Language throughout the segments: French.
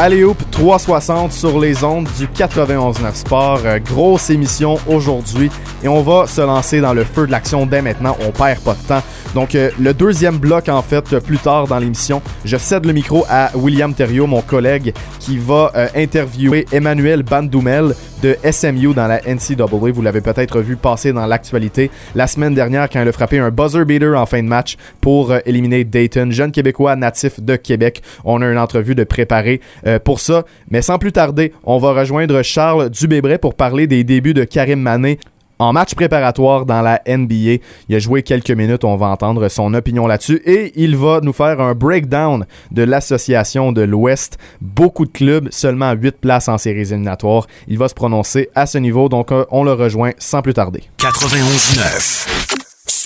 Allez Hoop 360 sur les ondes du 91.9 Sport. Euh, grosse émission aujourd'hui et on va se lancer dans le feu de l'action dès maintenant. On perd pas de temps. Donc euh, le deuxième bloc en fait euh, plus tard dans l'émission, je cède le micro à William Thériault, mon collègue, qui va interviewer Emmanuel Bandoumel de SMU dans la NCAA. Vous l'avez peut-être vu passer dans l'actualité la semaine dernière quand il a frappé un buzzer beater en fin de match pour euh, éliminer Dayton, jeune Québécois natif de Québec. On a une entrevue de préparé euh, pour ça. Mais sans plus tarder, on va rejoindre Charles Dubébret pour parler des débuts de Karim Mané en match préparatoire dans la NBA. Il a joué quelques minutes, on va entendre son opinion là-dessus et il va nous faire un breakdown de l'association de l'Ouest. Beaucoup de clubs, seulement 8 places en séries éliminatoires. Il va se prononcer à ce niveau, donc euh, on le rejoint sans plus tarder. 91.9.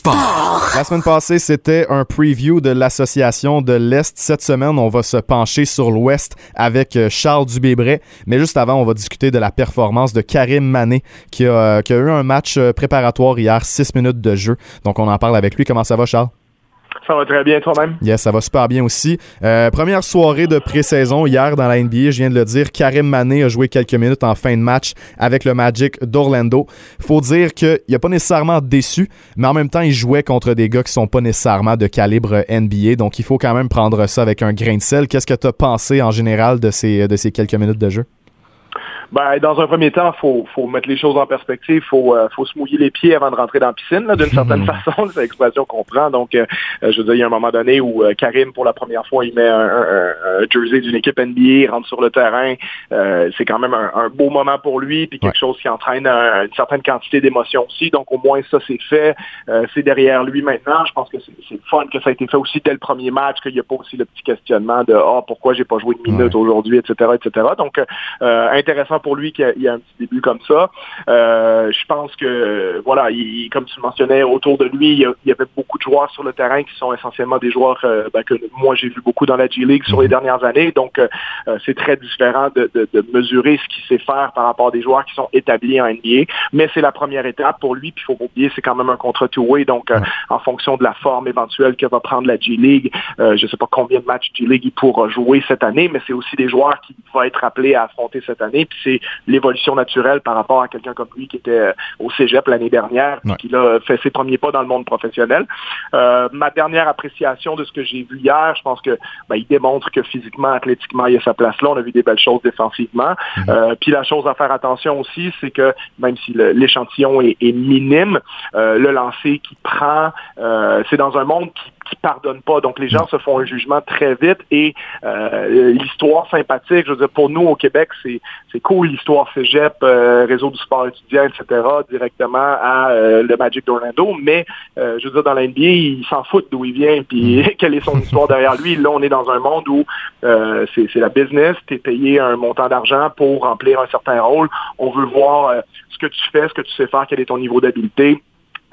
Sport. La semaine passée, c'était un preview de l'association de l'Est. Cette semaine, on va se pencher sur l'Ouest avec euh, Charles Dubébret. Mais juste avant, on va discuter de la performance de Karim Mané qui a, qui a eu un match euh, préparatoire hier, 6 minutes de jeu. Donc on en parle avec lui. Comment ça va, Charles? Ça va très bien toi-même? Yes, ça va super bien aussi. Euh, première soirée de pré-saison hier dans la NBA, je viens de le dire. Karim Mané a joué quelques minutes en fin de match avec le Magic d'Orlando. Faut dire qu'il n'a pas nécessairement déçu, mais en même temps, il jouait contre des gars qui sont pas nécessairement de calibre NBA. Donc, il faut quand même prendre ça avec un grain de sel. Qu'est-ce que tu as pensé en général de ces, de ces quelques minutes de jeu? Ben, dans un premier temps, faut faut mettre les choses en perspective, faut euh, faut se mouiller les pieds avant de rentrer dans la piscine, là, d'une certaine façon, c'est l'expression qu'on prend. Donc, euh, je veux dire, il y a un moment donné où euh, Karim, pour la première fois, il met un, un- un jersey d'une équipe NBA, rentre sur le terrain. Euh, c'est quand même un, un beau moment pour lui, puis quelque Ouais. chose qui entraîne un- une certaine quantité d'émotions aussi. Donc, au moins, ça, c'est fait. Euh, c'est derrière lui maintenant. Je pense que c'est fun que ça a été fait aussi dès le premier match, qu'il n'y a pas aussi le petit questionnement de ah pourquoi j'ai pas joué de minutes Ouais. aujourd'hui, etc., etc. Donc, euh, intéressant pour lui qu'il y a- un petit début comme ça. Euh, je pense que, voilà, il, comme tu le mentionnais, autour de lui, il y, avait beaucoup de joueurs sur le terrain qui sont essentiellement des joueurs euh, ben, que moi j'ai vu beaucoup dans la G-League sur les dernières années. Donc, euh, c'est très différent de, de- de mesurer ce qu'il sait faire par rapport à des joueurs qui sont établis en NBA. Mais c'est la première étape pour lui. Puis, il faut pas oublier, c'est quand même un contrat two-way. Donc, en fonction de la forme éventuelle que va prendre la G-League, je ne sais pas combien de matchs G-League il pourra jouer cette année, mais c'est aussi des joueurs qui vont être appelés à affronter cette année. Puis c'est l'évolution naturelle par rapport à quelqu'un comme lui qui était euh, au Cégep l'année dernière, Ouais. qui a fait ses premiers pas dans le monde professionnel. Euh, ma dernière appréciation de ce que j'ai vu hier, je pense que ben, il démontre que physiquement, athlétiquement, il a sa place là. On a vu des belles choses défensivement. Euh, puis la chose à faire attention aussi, c'est que même si l'échantillon est, est minime, euh, le lancer qui prend, c'est dans un monde qui qui pardonne pas. Donc les gens se font un jugement très vite et euh, l'histoire sympathique, je veux dire, pour nous au Québec, c'est c'est cool l'histoire Cégep, euh, réseau du sport étudiant, etc., directement à euh, le Magic d'Orlando, mais euh, je veux dire, dans la NBA, ils s'en foutent d'où il vient, puis quelle est son histoire derrière lui. Là, on est dans un monde où euh, c'est c'est la business, tu es payé un montant d'argent pour remplir un certain rôle. On veut voir euh, ce que tu fais, ce que tu sais faire, quel est ton niveau d'habileté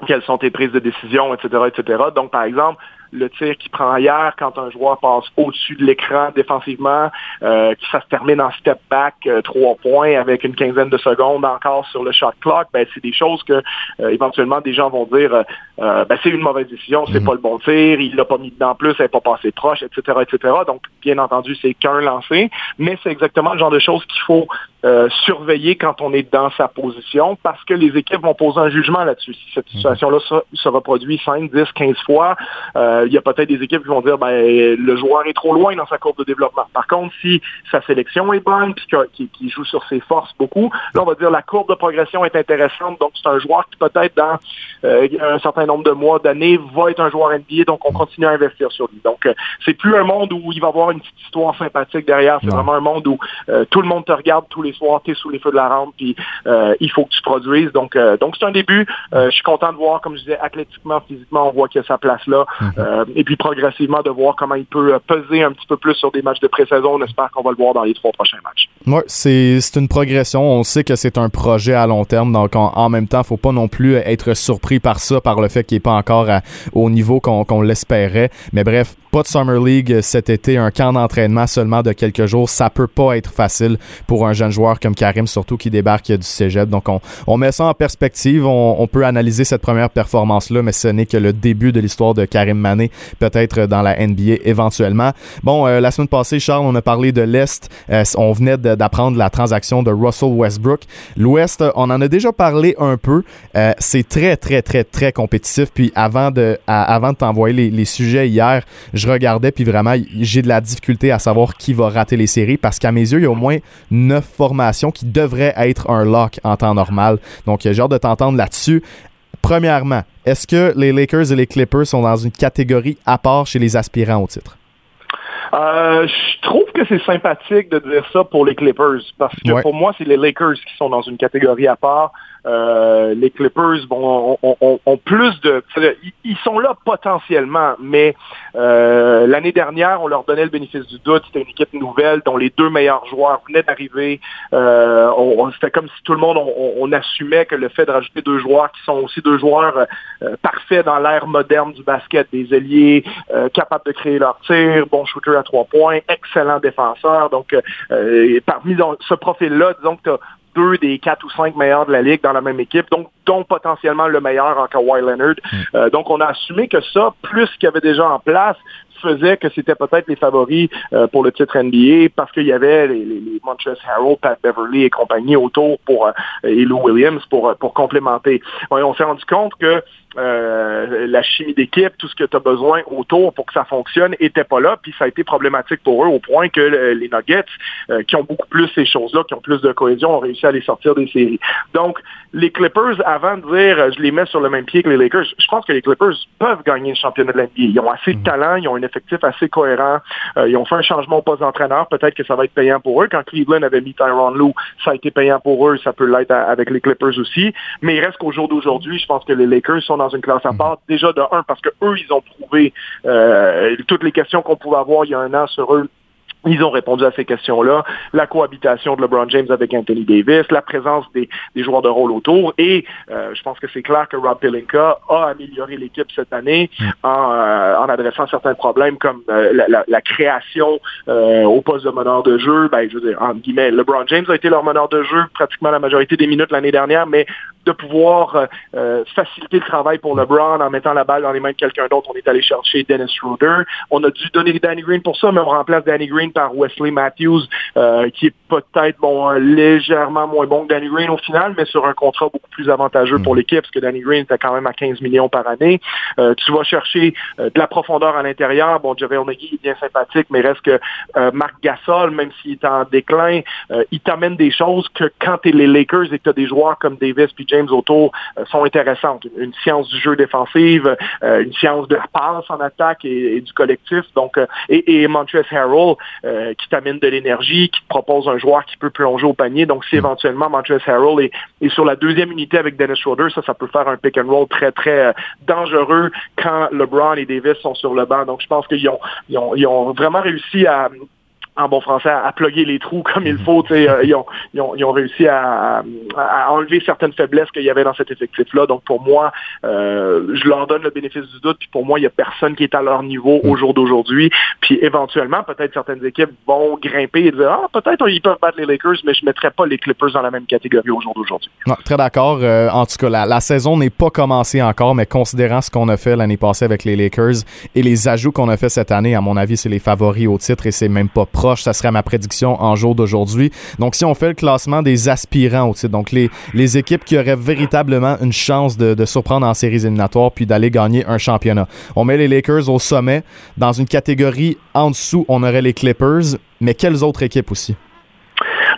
quelles sont tes prises de décision, etc., etc. Donc, par exemple, le tir qui prend hier quand un joueur passe au-dessus de l'écran défensivement, euh, qui ça se termine en step back, euh, trois points avec une quinzaine de secondes encore sur le shot clock, ben c'est des choses que euh, éventuellement des gens vont dire euh, euh, ben, c'est une mauvaise décision, c'est pas le bon tir, il l'a pas mis dedans plus, elle n'est pas passé proche, etc., etc. Donc, bien entendu, c'est qu'un lancé, mais c'est exactement le genre de choses qu'il faut euh, surveiller quand on est dans sa position parce que les équipes vont poser un jugement là-dessus. Si cette situation-là se, se reproduit 5, 10, 15 fois, euh, il y a peut-être des équipes qui vont dire ben le joueur est trop loin dans sa courbe de développement. Par contre, si sa sélection est bonne puis qu'il joue sur ses forces beaucoup, là on va dire la courbe de progression est intéressante. Donc c'est un joueur qui peut-être dans euh, un certain nombre de mois, d'années, va être un joueur NBA. Donc on continue à investir sur lui. Donc euh, c'est plus un monde où il va y avoir une petite histoire sympathique derrière. C'est vraiment un monde où euh, tout le monde te regarde tous les soirs, tu es sous les feux de la rampe, puis euh, il faut que tu produises. Donc, euh, donc c'est un début. Euh, je suis content de voir, comme je disais, athlétiquement, physiquement, on voit qu'il y a sa place là. Euh, et puis progressivement de voir comment il peut peser un petit peu plus sur des matchs de pré-saison. On espère qu'on va le voir dans les trois prochains matchs. Oui, c'est une progression. On sait que c'est un projet à long terme, donc en, même temps, faut pas non plus être surpris par ça, par le fait qu'il n'est pas encore au niveau qu'on l'espérait. Mais bref, pas de Summer League cet été, un camp d'entraînement seulement de quelques jours, ça peut pas être facile pour un jeune joueur comme Karim, surtout qui débarque du cégep. Donc on, on met ça en perspective, on, on peut analyser cette première performance-là, mais ce n'est que le début de l'histoire de Karim Mané, peut-être dans la NBA éventuellement. Bon, euh, la semaine passée, Charles, on a parlé de l'Est, euh, on venait d'apprendre la transaction de Russell Westbrook. L'Ouest, on en a déjà parlé un peu, euh, c'est très, très, très, très compétitif. Puis avant de, t'envoyer les, les sujets hier, je regardais, puis vraiment, j'ai de la difficulté à savoir qui va rater les séries parce qu'à mes yeux, il y a au moins neuf formations qui devraient être un lock en temps normal. Donc, j'ai hâte de t'entendre là-dessus. Premièrement, est-ce que les Lakers et les Clippers sont dans une catégorie à part chez les aspirants au titre? Euh, je trouve que c'est sympathique de dire ça pour les Clippers parce que pour moi, c'est les Lakers qui sont dans une catégorie à part. Euh, les Clippers bon, ont, plus de... Ils sont là potentiellement, mais euh, l'année dernière, on leur donnait le bénéfice du doute. C'était une équipe nouvelle dont les deux meilleurs joueurs venaient d'arriver. Euh, C'était comme si tout le monde, on, assumait que le fait de rajouter deux joueurs qui sont aussi deux joueurs euh, parfaits dans l'ère moderne du basket, des ailiers, capables de créer leur tir, bon shooter à trois points, excellent défenseur. Donc, parmi ce profil-là, disons que tu deux des quatre ou cinq meilleurs de la ligue dans la même équipe, donc dont potentiellement le meilleur en Kawhi Leonard. Mm. Euh, donc on a assumé que ça, plus qu'il y avait déjà en place, faisait que c'était peut-être les favoris euh, pour le titre NBA parce qu'il y avait les, les, les Harrell, Pat Beverly et compagnie autour pour euh, et Lou Williams pour pour complémenter. on s'est rendu compte que euh, la chimie d'équipe, tout ce que tu as besoin autour pour que ça fonctionne, était pas là. Puis ça a été problématique pour eux au point que les Nuggets, euh, qui ont beaucoup plus ces choses-là, qui ont plus de cohésion, ont réussi à les sortir des séries. Donc, les Clippers, avant de dire euh, je les mets sur le même pied que les Lakers, je pense que les Clippers peuvent gagner le championnat de l'NBA. Ils ont assez de mhm. talent, ils ont un effectif assez cohérent, ils ont fait un changement au poste d'entraîneur. Peut-être que ça va être payant pour eux. Quand Cleveland avait mis Tyron Lou, ça a été payant pour eux, ça peut l'être avec les Clippers aussi. Mais il reste qu'au jour d'aujourd'hui, je pense que les Lakers sont dans une classe à mhm. part. Déjà de un, parce que eux, ils ont prouvé euh, toutes les questions qu'on pouvait avoir il y a un an sur eux ils ont répondu à ces questions-là. La cohabitation de LeBron James avec Anthony Davis, la présence des, joueurs de rôle autour. Et euh, je pense que c'est clair que Rob Pelinka a amélioré l'équipe cette année mm. euh, en, adressant certains problèmes comme euh, la, création au poste de meneur de jeu. Ben, je veux dire, en guillemets, LeBron James a été leur meneur de jeu pratiquement la majorité des minutes l'année dernière, mais de pouvoir faciliter le travail pour LeBron en mettant la balle dans les mains de quelqu'un d'autre. On est allé chercher Dennis Schroeder. On a dû donner Danny Green pour ça, mais on remplace Danny Green par Wesley Matthews, euh, qui est peut-être bon légèrement moins bon que Danny Green au final, mais sur un contrat beaucoup plus avantageux pour mm. l'équipe, parce que Danny Green était quand même à 15 millions par année. Euh, tu vas chercher euh, de la profondeur à l'intérieur. Bon, JaVale McGee est bien sympathique, mais reste que Marc Gasol, même s'il est en déclin, il t'amène des choses que quand tu es les Lakers et que tu as des joueurs comme Davis puis James autour, sont intéressantes. Une, science du jeu défensive, une science de la passe en attaque et, du collectif. Donc, et, et Montrezl Harrell, euh, qui t'amène de l'énergie, qui te propose un joueur qui peut plonger au panier. Donc, si hmm. éventuellement Montrezl Harrell est, sur la deuxième unité avec Dennis Schroeder, ça, ça peut faire un pick and roll très, très euh, dangereux quand LeBron et Davis sont sur le banc. Donc, je pense qu'ils ont, ils ont, ils ont vraiment réussi à en bon français, à, plugger les trous comme il faut. Euh, ils, ont, ils, ont, ils, ont, réussi à, à, enlever certaines faiblesses qu'il y avait dans cet effectif-là. Donc pour moi, euh, je leur donne le bénéfice du doute. Puis pour moi, il n'y a personne qui est à leur niveau au jour d'aujourd'hui. Puis éventuellement, peut-être certaines équipes vont grimper et dire Ah, peut-être ils peuvent battre les Lakers, mais je ne mettrais pas les Clippers dans la même catégorie au jour d'aujourd'hui. Très d'accord. Euh, en tout cas, la, la saison n'est pas commencée encore, mais considérant ce qu'on a fait l'année passée avec les Lakers et les ajouts qu'on a fait cette année, à mon avis, c'est les favoris au titre et c'est même pas proche. Ça serait ma prédiction en jour d'aujourd'hui. Donc, si on fait le classement des aspirants au titre, donc les, les équipes qui auraient véritablement une chance de, de surprendre en séries éliminatoires puis d'aller gagner un championnat. On met les Lakers au sommet. Dans une catégorie en dessous, on aurait les Clippers. Mais quelles autres équipes aussi?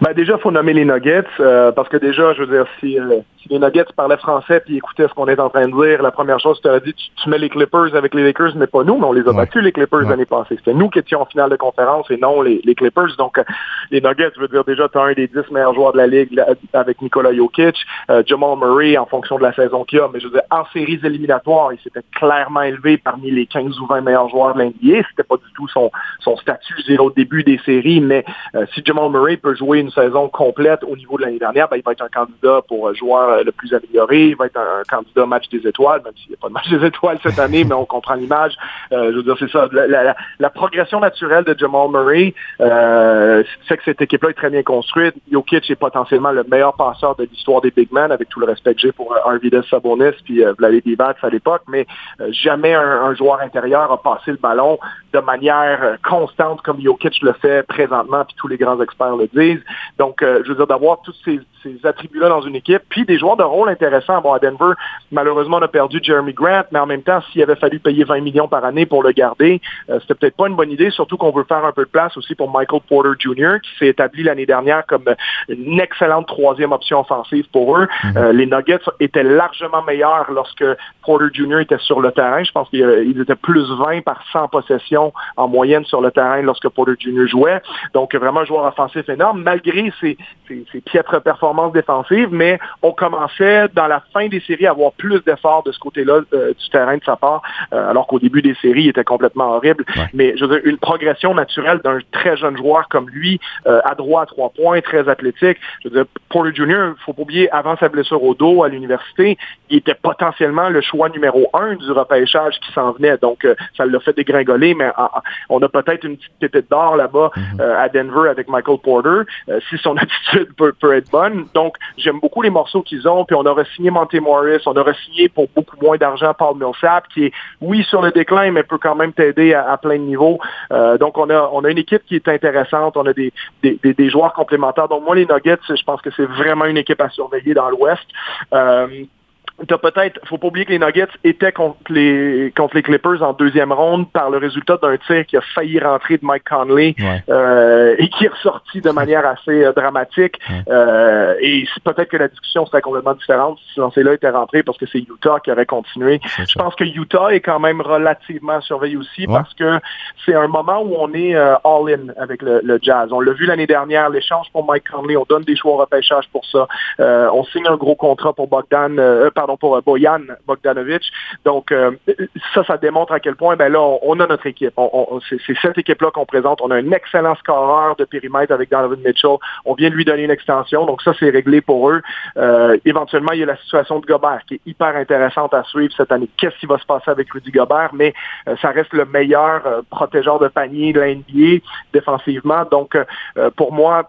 Ben déjà, il faut nommer les Nuggets, euh, parce que déjà, je veux dire, si, euh, si les Nuggets parlaient français puis écoutaient ce qu'on est en train de dire, la première chose, tu as dit, tu, mets les Clippers avec les Lakers, mais pas nous, mais on les a battus, les Clippers, l'année passée. C'était nous qui étions en finale de conférence et non les, Clippers. Donc, euh, les Nuggets, je veux dire, déjà, tu as un des dix meilleurs joueurs de la Ligue avec Nikola Jokic, euh, Jamal Murray, en fonction de la saison qu'il a, mais je veux dire, en séries éliminatoires, il s'était clairement élevé parmi les 15 ou 20 meilleurs joueurs de l'NBA. C'était pas du tout son, son statut, je dirais, au début des séries, mais euh, si Jamal Murray peut jouer une saison complète au niveau de l'année dernière, ben, il va être un candidat pour joueur le plus amélioré, il va être un, candidat match des étoiles, même s'il n'y a pas de match des étoiles cette année, mais on comprend l'image. je veux dire, c'est ça. la progression naturelle de Jamal Murray, euh, c'est que cette équipe-là est très bien construite. Jokic est potentiellement le meilleur passeur de l'histoire des big men, avec tout le respect que j'ai pour euh, Arvidas Sabonis puis euh, Vladimir à l'époque, mais euh, jamais un, joueur intérieur a passé le ballon de manière constante comme Jokic le fait présentement, puis tous les grands experts le disent. Donc, je veux dire, d'avoir tous ces, attributs-là dans une équipe, puis des joueurs de rôle intéressants. Bon, à Denver, malheureusement, on a perdu Jeremy Grant, mais en même temps, s'il avait fallu payer 20 millions par année pour le garder, c'était peut-être pas une bonne idée, surtout qu'on veut faire un peu de place aussi pour Michael Porter Jr., qui s'est établi l'année dernière comme une excellente troisième option offensive pour eux. Mhm. Euh, les Nuggets étaient largement meilleurs lorsque Porter Jr. était sur le terrain. Je pense qu'ils étaient plus 20 par 100 possessions en moyenne sur le terrain lorsque Porter Jr. jouait. Donc vraiment un joueur offensif énorme, malgré ses, piètres performances défensives, mais on commençait dans la fin des séries à avoir plus d'efforts de ce côté-là euh, du terrain de sa part, euh, alors qu'au début des séries, il était complètement horrible. Mais je veux dire, une progression naturelle d'un très jeune joueur comme lui, euh, à droit à trois points, très athlétique. Je veux dire, Porter Jr., il faut pas oublier, avant sa blessure au dos à l'université, il était potentiellement le choix numéro un du repêchage qui s'en venait. Donc, euh, ça l'a fait dégringoler, mais on a peut-être une petite pépite d'or là-bas mhm. euh, à Denver avec Michael Porter, si son attitude peut, être bonne. Donc, j'aime beaucoup les morceaux qu'ils ont, puis on aurait signé Monte Morris, on aurait signé pour beaucoup moins d'argent Paul Millsap, qui est, oui, sur le déclin, mais peut quand même t'aider à, plein de niveaux. donc, on a, on a une équipe qui est intéressante. On a des, des, joueurs complémentaires. Donc moi, les Nuggets, je pense que c'est vraiment une équipe à surveiller dans l'Ouest. Euh, t'as peut-être, faut pas oublier que les Nuggets étaient contre les contre les Clippers en deuxième ronde par le résultat d'un tir qui a failli rentrer de Mike Conley euh, et qui est ressorti de manière assez euh, dramatique. Euh, et peut-être que la discussion serait complètement différente si ce lancer-là était rentré parce que c'est Utah qui aurait continué. Je pense que Utah est quand même relativement surveillé aussi parce que c'est un moment où on est all-in avec le, Jazz. On l'a vu l'année dernière, l'échange pour Mike Conley, on donne des choix au repêchage pour ça. on signe un gros contrat pour Bogdan, pardon pour euh, Boyan Bogdanovic. Donc, euh, ça, ça démontre à quel point, ben là, on, a notre équipe. c'est cette équipe-là qu'on présente. On a un excellent scoreur de périmètre avec Donovan Mitchell. On vient de lui donner une extension. Donc, ça, c'est réglé pour eux. Euh, éventuellement, il y a la situation de Gobert qui est hyper intéressante à suivre cette année. Qu'est-ce qui va se passer avec Rudy Gobert? Mais ça reste le meilleur protégeur de panier de la NBA défensivement. Donc, pour moi, euh,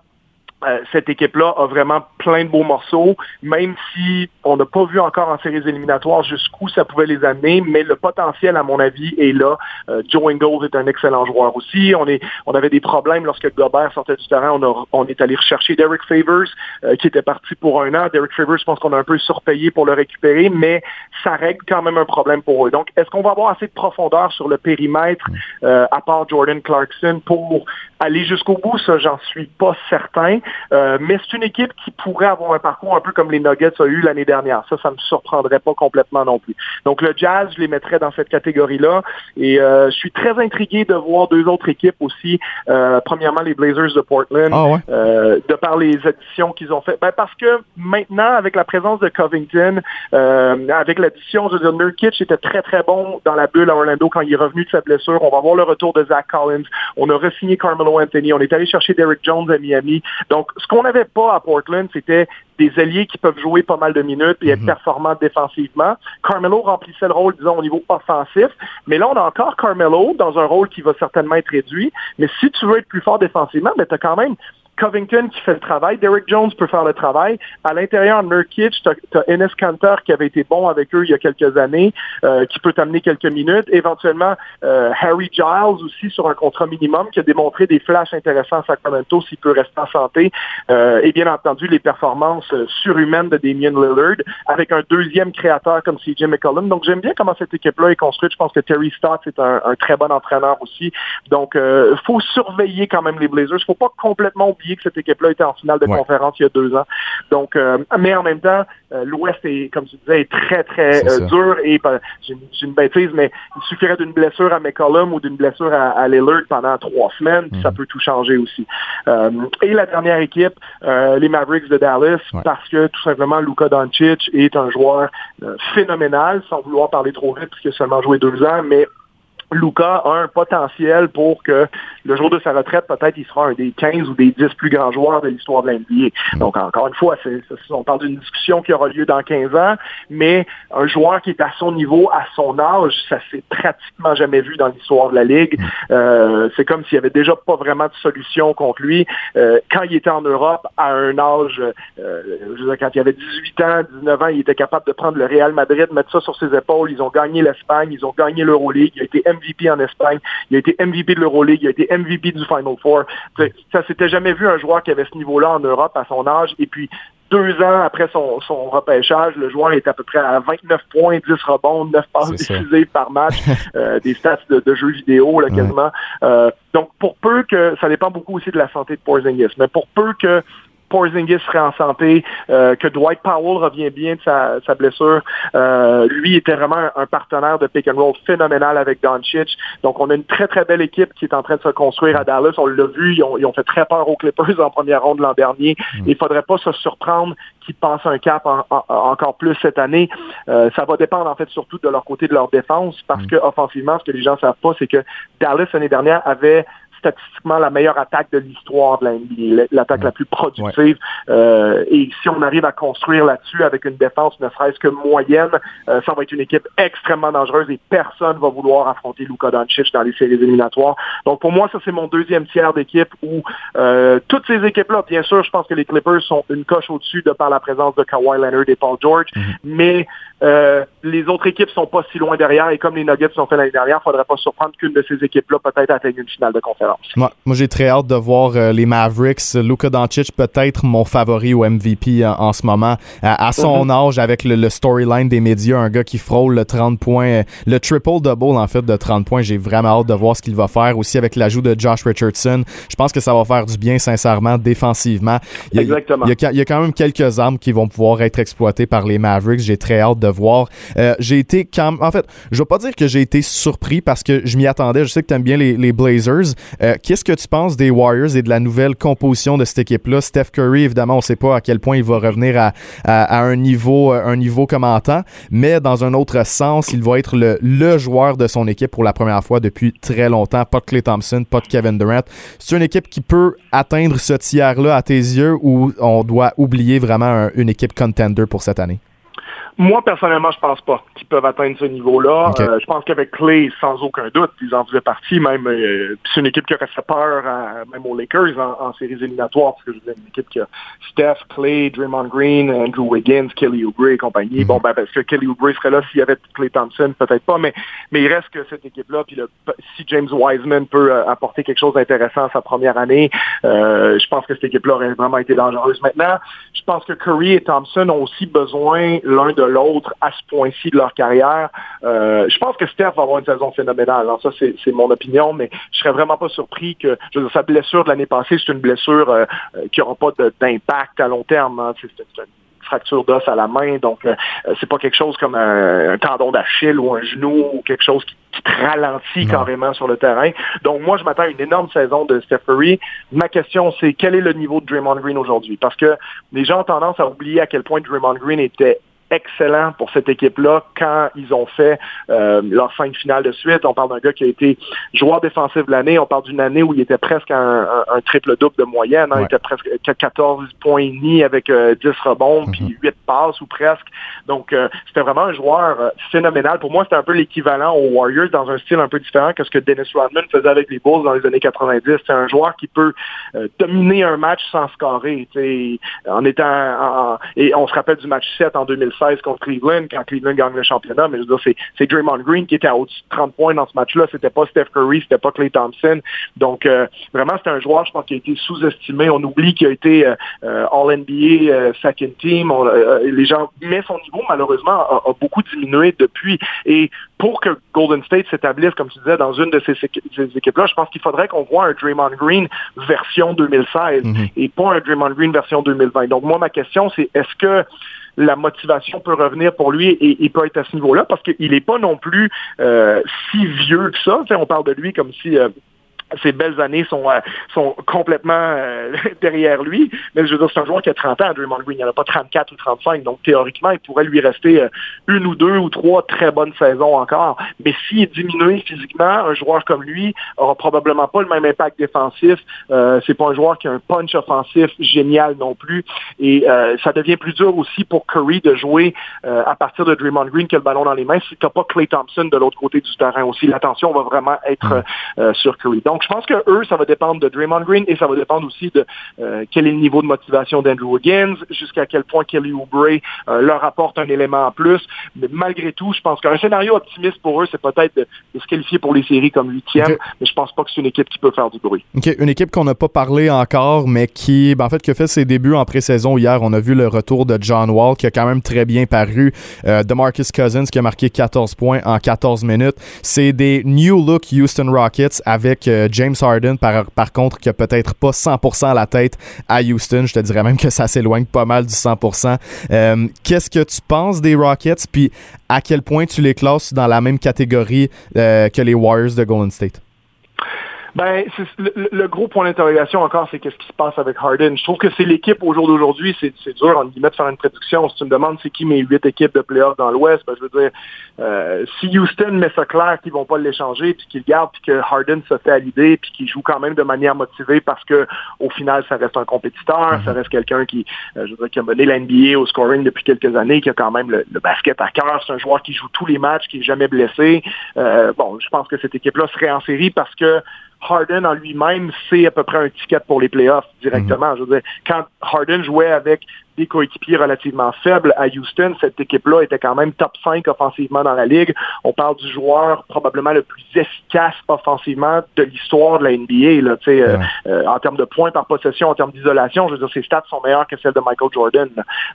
cette équipe-là a vraiment plein de beaux morceaux, même si on n'a pas vu encore en séries éliminatoires jusqu'où ça pouvait les amener, mais le potentiel, à mon avis, est là. Euh, Joe Ingles est un excellent joueur aussi. On, est, on avait des problèmes lorsque Gobert sortait du terrain. On, on est allé rechercher Derek Favors, euh, qui était parti pour un an. Derek Favors, je pense qu'on a un peu surpayé pour le récupérer, mais ça règle quand même un problème pour eux. Donc, est-ce qu'on va avoir assez de profondeur sur le périmètre, à part Jordan Clarkson, pour aller jusqu'au bout? Ça, j'en suis pas certain. Euh, mais c'est une équipe qui pourrait avoir un parcours un peu comme les Nuggets ont eu l'année dernière. Ça, ça me surprendrait pas complètement non plus. Donc le Jazz, je les mettrais dans cette catégorie-là. Et euh, je suis très intrigué de voir deux autres équipes aussi. Euh, premièrement, les Blazers de Portland, ah de par les additions qu'ils ont faites. Ben, parce que maintenant, avec la présence de Covington, avec l'addition, je veux dire, Nurkic était très très bon dans la bulle à Orlando quand il est revenu de sa blessure. On va voir le retour de Zach Collins. On a re-signé Carmelo Anthony. On est allé chercher Derrick Jones à Miami. Donc, ce qu'on n'avait pas à Portland, c'était des alliés qui peuvent jouer pas mal de minutes et être mhm. performants défensivement. Carmelo remplissait le rôle, disons, au niveau offensif. Mais là, on a encore Carmelo dans un rôle qui va certainement être réduit. Mais si tu veux être plus fort défensivement, ben, tu as quand même Covington qui fait le travail. Derrick Jones peut faire le travail. À l'intérieur, Nurkic, tu as, Enes Kanter qui avait été bon avec eux il y a quelques années, euh, qui peut t'amener quelques minutes. Éventuellement, euh, Harry Giles aussi sur un contrat minimum qui a démontré des flashs intéressants à Sacramento s'il peut rester en santé. Euh, et bien entendu, les performances surhumaines de Damien Lillard avec un deuxième créateur comme CJ McCollum. Donc, j'aime bien comment cette équipe-là est construite. Je pense que Terry Stotts est un, très bon entraîneur aussi. Donc, il faut surveiller quand même les Blazers. faut pas complètement oublier que cette équipe-là était en finale de conférence il y a deux ans. Donc, mais en même temps, l'Ouest est, comme tu disais, est très, très dur et j'ai une, bêtise, mais il suffirait d'une blessure à McCollum ou d'une blessure à, à Lillard pendant trois semaines, puis ça mhm. peut tout changer aussi. et la dernière équipe, les Mavericks de Dallas, parce que tout simplement Luka Doncic est un joueur phénoménal, sans vouloir parler trop vite, puisqu'il a seulement joué deux ans, mais Luca a un potentiel pour que le jour de sa retraite, peut-être, il sera un des 15 ou des 10 plus grands joueurs de l'histoire de l'NBA. Donc, encore une fois, on parle d'une discussion qui aura lieu dans 15 ans, mais un joueur qui est à son niveau, à son âge, ça s'est pratiquement jamais vu dans l'histoire de la Ligue. Euh, c'est comme s'il n'y avait déjà pas vraiment de solution contre lui. Euh, quand il était en Europe, à un âge, euh, je veux dire, quand il avait 18 ans, 19 ans, il était capable de prendre le Real Madrid, mettre ça sur ses épaules. Ils ont gagné l'Espagne, ils ont gagné l'Euroleague, il a été MVP en Espagne, il a été MVP de l'Euroleague, il a été MVP du Final Four. Ça s'était jamais vu un joueur qui avait ce niveau-là en Europe à son âge. Et puis, deux ans après son, repêchage, le joueur est à peu près à 29 points, 10 rebonds, 9 passes décisives par match, euh, des stats de, jeux vidéo là, quasiment. Euh, donc, pour peu que, ça dépend beaucoup aussi de la santé de Porzingis, mais pour peu que Porzingis serait en santé, euh, que Dwight Powell revient bien de sa, blessure. Euh, lui était vraiment un, partenaire de pick and roll phénoménal avec Doncic. Donc, on a une très, très belle équipe qui est en train de se construire à Dallas. On l'a vu, ils ont, fait très peur aux Clippers en première ronde l'an dernier. Mm. Il ne faudrait pas se surprendre qu'ils passent un cap encore plus cette année. Euh, ça va dépendre, en fait, surtout de leur côté de leur défense, parce mm. que offensivement, ce que les gens ne savent pas, c'est que Dallas, l'année dernière, avait statistiquement la meilleure attaque de l'histoire de la NBA, l'attaque la plus productive. Euh, et si on arrive à construire là-dessus avec une défense ne serait-ce que moyenne, euh, ça va être une équipe extrêmement dangereuse et personne va vouloir affronter Luka Doncic dans les séries éliminatoires. Donc pour moi, ça c'est mon deuxième tiers d'équipe où euh, toutes ces équipes-là, bien sûr, je pense que les Clippers sont une coche au-dessus de par la présence de Kawhi Leonard et Paul George, mm-hmm. mais euh, les autres équipes sont pas si loin derrière et comme les Nuggets sont fait l'année dernière, il faudrait pas surprendre qu'une de ces équipes-là peut-être atteigne une finale de conférence. Moi, moi j'ai très hâte de voir euh, les Mavericks. Luka Doncic peut-être mon favori au MVP en, ce moment. à son mm-hmm. âge, avec le, storyline des médias, un gars qui frôle le 30 points, euh, le triple-double en fait de 30 points, j'ai vraiment hâte de voir ce qu'il va faire. Aussi avec l'ajout de Josh Richardson, je pense que ça va faire du bien sincèrement défensivement. Il y a, Exactement. Il y, a, quand même quelques armes qui vont pouvoir être exploitées par les Mavericks. J'ai très hâte de voir. Euh, j'ai été quand en fait, je vais pas dire que j'ai été surpris parce que je m'y attendais. Je sais que tu aimes bien les, Blazers. Euh, qu'est-ce que tu penses des Warriors et de la nouvelle composition de cette équipe-là? Steph Curry, évidemment, on sait pas à quel point il va revenir à, un niveau un niveau commentant, mais dans un autre sens, il va être le, le joueur de son équipe pour la première fois depuis très longtemps. Pas de Clay Thompson, pas de Kevin Durant. C'est une équipe qui peut atteindre ce tiers-là à tes yeux ou on doit oublier vraiment une équipe contender pour cette année? Moi, personnellement, je pense pas qu'ils peuvent atteindre ce niveau-là. Euh, je pense qu'avec Clay, sans aucun doute, ils en faisaient partie. Même, euh, c'est une équipe qui aurait fait peur, même aux Lakers en, séries éliminatoires, parce que je veux une équipe qui a Steph, Clay, Draymond Green, Andrew Wiggins, Kelly Oubre et compagnie. Mhm. Bon, ben, parce que Kelly Oubre serait là s'il y avait Clay Thompson, peut-être pas, mais, mais il reste que cette équipe-là. Puis si James Wiseman peut euh, apporter quelque chose d'intéressant à sa première année, je pense que cette équipe-là aurait vraiment été dangereuse. Maintenant, je pense que Curry et Thompson ont aussi besoin l'un de l'autre à ce point-ci de leur carrière. Euh, je pense que Steph va avoir une saison phénoménale. Alors ça, c'est mon opinion, mais je serais vraiment pas surpris que je veux dire, sa blessure de l'année passée, c'est une blessure euh, euh, qui n'aura pas d'impact à long terme. Hein. C'est une fracture d'os à la main, donc c'est pas quelque chose comme un, tendon d'Achille ou un genou ou quelque chose qui, te ralentit carrément sur le terrain. Donc moi, je m'attends à une énorme saison de Steph Curry. Ma question, c'est quel est le niveau de Draymond Green aujourd'hui? Parce que les gens ont tendance à oublier à quel point Draymond Green était excellent pour cette équipe-là quand ils ont fait euh, leur cinq finale de suite. On parle d'un gars qui a été joueur défensif de l'année. On parle d'une année où il était presque un, triple-double de moyenne. Hein. Il était presque 14 points et demi avec 10 euh, rebonds, puis 8 mhm. Passes ou presque. Donc, euh, c'était vraiment un joueur phénoménal. Pour moi, c'était un peu l'équivalent aux Warriors dans un style un peu différent que ce que Dennis Rodman faisait avec les Bulls dans les années 90. C'est un joueur qui peut dominer un match sans scorer. En étant et on se rappelle du match 7 en 2016 contre Cleveland quand Cleveland gagne le championnat, mais je veux dire, c'est Draymond Green qui était à au-dessus de 30 points dans ce match-là. C'était pas Steph Curry, c'était pas Clay Thompson. Donc, euh, vraiment, c'est un joueur, je pense, qui a été sous-estimé. On oublie qu'il a été euh, euh, All-NBA second team, les gens, mais son niveau, malheureusement, a, a beaucoup diminué depuis. Et pour que Golden State s'établisse, comme tu disais, dans une de ces, équipes-là, je pense qu'il faudrait qu'on voit un Draymond Green version 2016 mhm. et pas un Draymond Green version 2020. Donc moi, ma question, c'est est-ce que la motivation peut revenir pour lui et il peut être à ce niveau-là? Parce qu'il n'est pas non plus euh, si vieux que ça. on parle de lui comme si euh, ses belles années sont, euh, sont complètement euh, derrière lui. Mais je veux dire, c'est un joueur qui a 30 ans, Draymond Green. Il n'y en a pas 34 ou 35. Donc, théoriquement, il pourrait lui rester euh, une ou deux ou trois très bonnes saisons encore. Mais s'il est diminué physiquement, un joueur comme lui aura probablement pas le même impact défensif. C'est pas un joueur qui a un punch offensif génial non plus. Et ça devient plus dur aussi pour Curry de jouer à partir de Draymond Green que le ballon dans les mains si tu n'as pas Clay Thompson de l'autre côté du terrain aussi. L'attention va vraiment être sur Curry. Donc, je pense que eux, ça va dépendre de Draymond Green et ça va dépendre aussi de euh, quel est le niveau de motivation d'Andrew Wiggins, jusqu'à quel point Kelly Oubre euh, leur apporte un élément en plus. Mais malgré tout, je pense qu'un scénario optimiste pour eux, c'est peut-être de, se qualifier pour les séries comme huitième, mais je pense pas que c'est une équipe qui peut faire du bruit. Une équipe qu'on n'a pas parlé encore, mais qui, ben, en fait, qui a fait ses débuts en pré-saison hier. On a vu le retour de John Wall, qui a quand même très bien paru. Euh, de Marcus Cousins, qui a marqué 14 points en 14 minutes. C'est des New Look Houston Rockets avec euh, James Harden, par, par contre, qui a peut-être pas 100% à la tête à Houston. Je te dirais même que ça s'éloigne pas mal du 100%. Euh, qu'est-ce que tu penses des Rockets, puis à quel point tu les classes dans la même catégorie euh, que les Warriors de Golden State? Ben, le, gros point d'interrogation encore, c'est qu'est-ce qui se passe avec Harden? Je trouve que c'est l'équipe au jour d'aujourd'hui, c'est, dur en guillemets de faire une prédiction. Si tu me demandes c'est qui mes huit équipes de playoffs dans l'Ouest, ben, je veux dire, euh, si Houston met ça clair qu'ils vont pas l'échanger, puis qu'ils le gardent, puis que Harden se fait à l'idée, puis qu'il joue quand même de manière motivée parce que au final, ça reste un compétiteur, ça mm-hmm. reste quelqu'un qui, euh, je veux dire, qui a mené l'NBA au scoring depuis quelques années, qui a quand même le, basket à cœur. C'est un joueur qui joue tous les matchs, qui est jamais blessé. Euh, bon, je pense que cette équipe-là serait en série parce que Harden en lui-même, c'est à peu près un ticket pour les playoffs directement. Mhm. Je veux dire, quand Harden jouait avec des coéquipiers relativement faibles à Houston, cette équipe-là était quand même top 5 offensivement dans la ligue. On parle du joueur probablement le plus efficace offensivement de l'histoire de la NBA, là, euh, euh, en termes de points par possession, en termes d'isolation. Je veux dire, ses stats sont meilleurs que celles de Michael Jordan.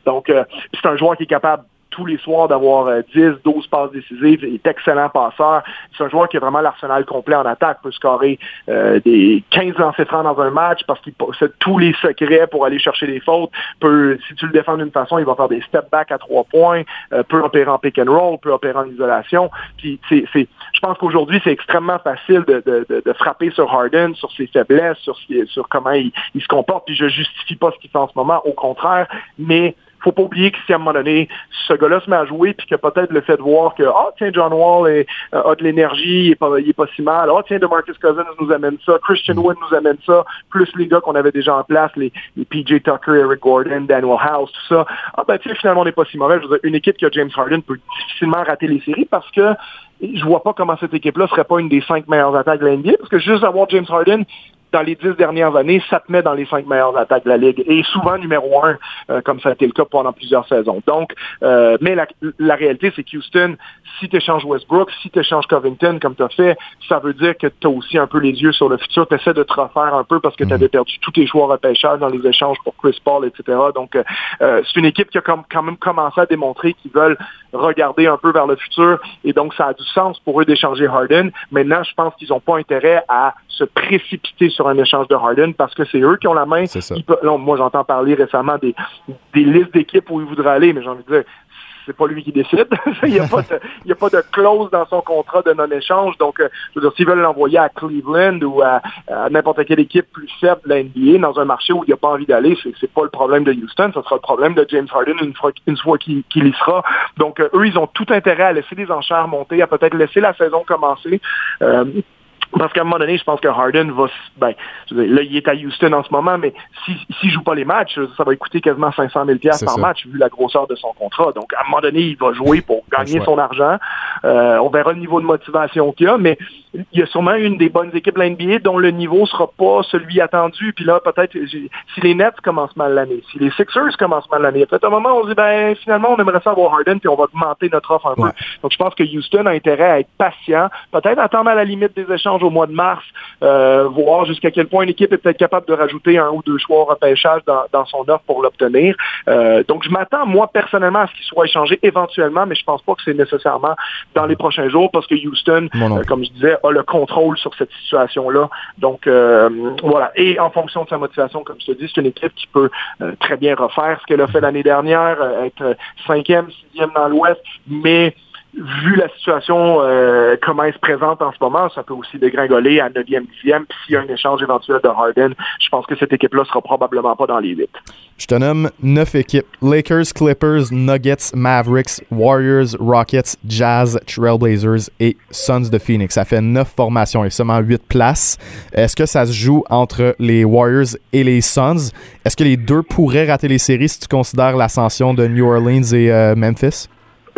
Donc, euh, c'est un joueur qui est capable tous les soirs d'avoir 10, euh, 12 passes décisives. Il est excellent passeur. C'est un joueur qui a vraiment l'arsenal complet en attaque. peut scorer euh, des 15 lancers francs dans un match parce qu'il possède tous les secrets pour aller chercher des fautes. Peut, si tu le défends d'une façon, il va faire des step back à trois points. Euh, peut opérer en pick and roll, peut opérer en isolation. Puis c'est, je pense qu'aujourd'hui, c'est extrêmement facile de, frapper sur Harden, sur ses faiblesses, sur, sur comment il, il se comporte. Puis je justifie pas ce qu'il fait en ce moment. Au contraire, mais faut pas oublier que si à un moment donné, ce gars-là se met à jouer, puis que peut-être le fait de voir que, ah, tiens, John Wall est, euh, a de l'énergie, il est pas, il est pas si mal, ah, tiens, DeMarcus Cousins nous amène ça, Christian Wood nous amène ça, plus les gars qu'on avait déjà en place, les, les PJ Tucker, Eric Gordon, Daniel House, tout ça. Ah, ben, tiens, finalement, on n'est pas si mauvais. Je veux dire, une équipe qui a James Harden peut difficilement rater les séries parce que je vois pas comment cette équipe-là serait pas une des cinq meilleures attaques de la parce que juste avoir James Harden, dans les dix dernières années, ça te met dans les cinq meilleures attaques de la Ligue. Et souvent numéro un, euh, comme ça a été le cas pendant plusieurs saisons. Donc, euh, mais la, la réalité, c'est que Houston, si tu échanges Westbrook, si tu échanges Covington, comme tu as fait, ça veut dire que tu as aussi un peu les yeux sur le futur. Tu essaies de te refaire un peu parce que tu avais mhm. perdu tous tes choix repêcheurs dans les échanges pour Chris Paul, etc. Donc, euh, c'est une équipe qui a quand même commencé à démontrer qu'ils veulent regarder un peu vers le futur. Et donc, ça a du sens pour eux d'échanger Harden. Maintenant, je pense qu'ils n'ont pas intérêt à se précipiter sur un échange de Harden parce que c'est eux qui ont la main. moi, j'entends parler récemment des, des listes d'équipes où ils voudraient aller, mais j'ai envie de dire, c'est pas lui qui décide. il n'y a, pas de, a pas de clause dans son contrat de non-échange. Donc, euh, je veux dire, s'ils veulent l'envoyer à Cleveland ou à, n'importe quelle équipe plus faible de la NBA dans un marché où il n'a pas envie d'aller, c'est, c'est pas le problème de Houston. Ce sera le problème de James Harden une fois, une fois qu'il, y sera. Donc, euh, eux, ils ont tout intérêt à laisser les enchères monter, à peut-être laisser la saison commencer. Euh, parce qu'à un moment donné, je pense que Harden va, ben, là, il est à Houston en ce moment, mais s'il si, joue pas les matchs, ça va coûter quasiment 500 000 par match, vu la grosseur de son contrat. Donc, à un moment donné, il va jouer pour gagner son argent. Euh, on verra le niveau de motivation qu'il a, mais il y a sûrement une des bonnes équipes de l'NBA dont le niveau sera pas celui attendu. Puis là, peut-être, si les Nets commencent mal l'année, si les Sixers commencent mal l'année, peut-être à un moment, on se dit, ben, finalement, on aimerait ça avoir Harden, puis on va augmenter notre offre un peu. Donc, je pense que Houston a intérêt à être patient, peut-être attendre à la limite des échanges au mois de mars voir jusqu'à quel point une équipe est peut-être capable de rajouter un ou deux choix au repêchage dans, dans son offre pour l'obtenir. donc, je m'attends, moi, personnellement, à ce qu'il soit échangé éventuellement, mais je pense pas que c'est nécessairement dans les prochains jours parce que Houston, comme je disais, a le contrôle sur cette situation-là. Donc, voilà. Et en fonction de sa motivation, comme je te dis, c'est une équipe qui peut très bien refaire ce qu'elle a fait l'année dernière, être cinquième, sixième dans l'Ouest, mais vu la situation, euh, comment elle se présente en ce moment, ça peut aussi dégringoler à 9e, 10e. Puis s'il y a un échange éventuel de Harden, je pense que cette équipe-là sera probablement pas dans les 8. Je te nomme 9 équipes. Lakers, Clippers, Nuggets, Mavericks, Warriors, Rockets, Jazz, Trailblazers et Suns de Phoenix. Ça fait 9 formations et seulement 8 places. Est-ce que ça se joue entre les Warriors et les Suns? Est-ce que les deux pourraient rater les séries si tu considères l'ascension de New Orleans et euh, Memphis?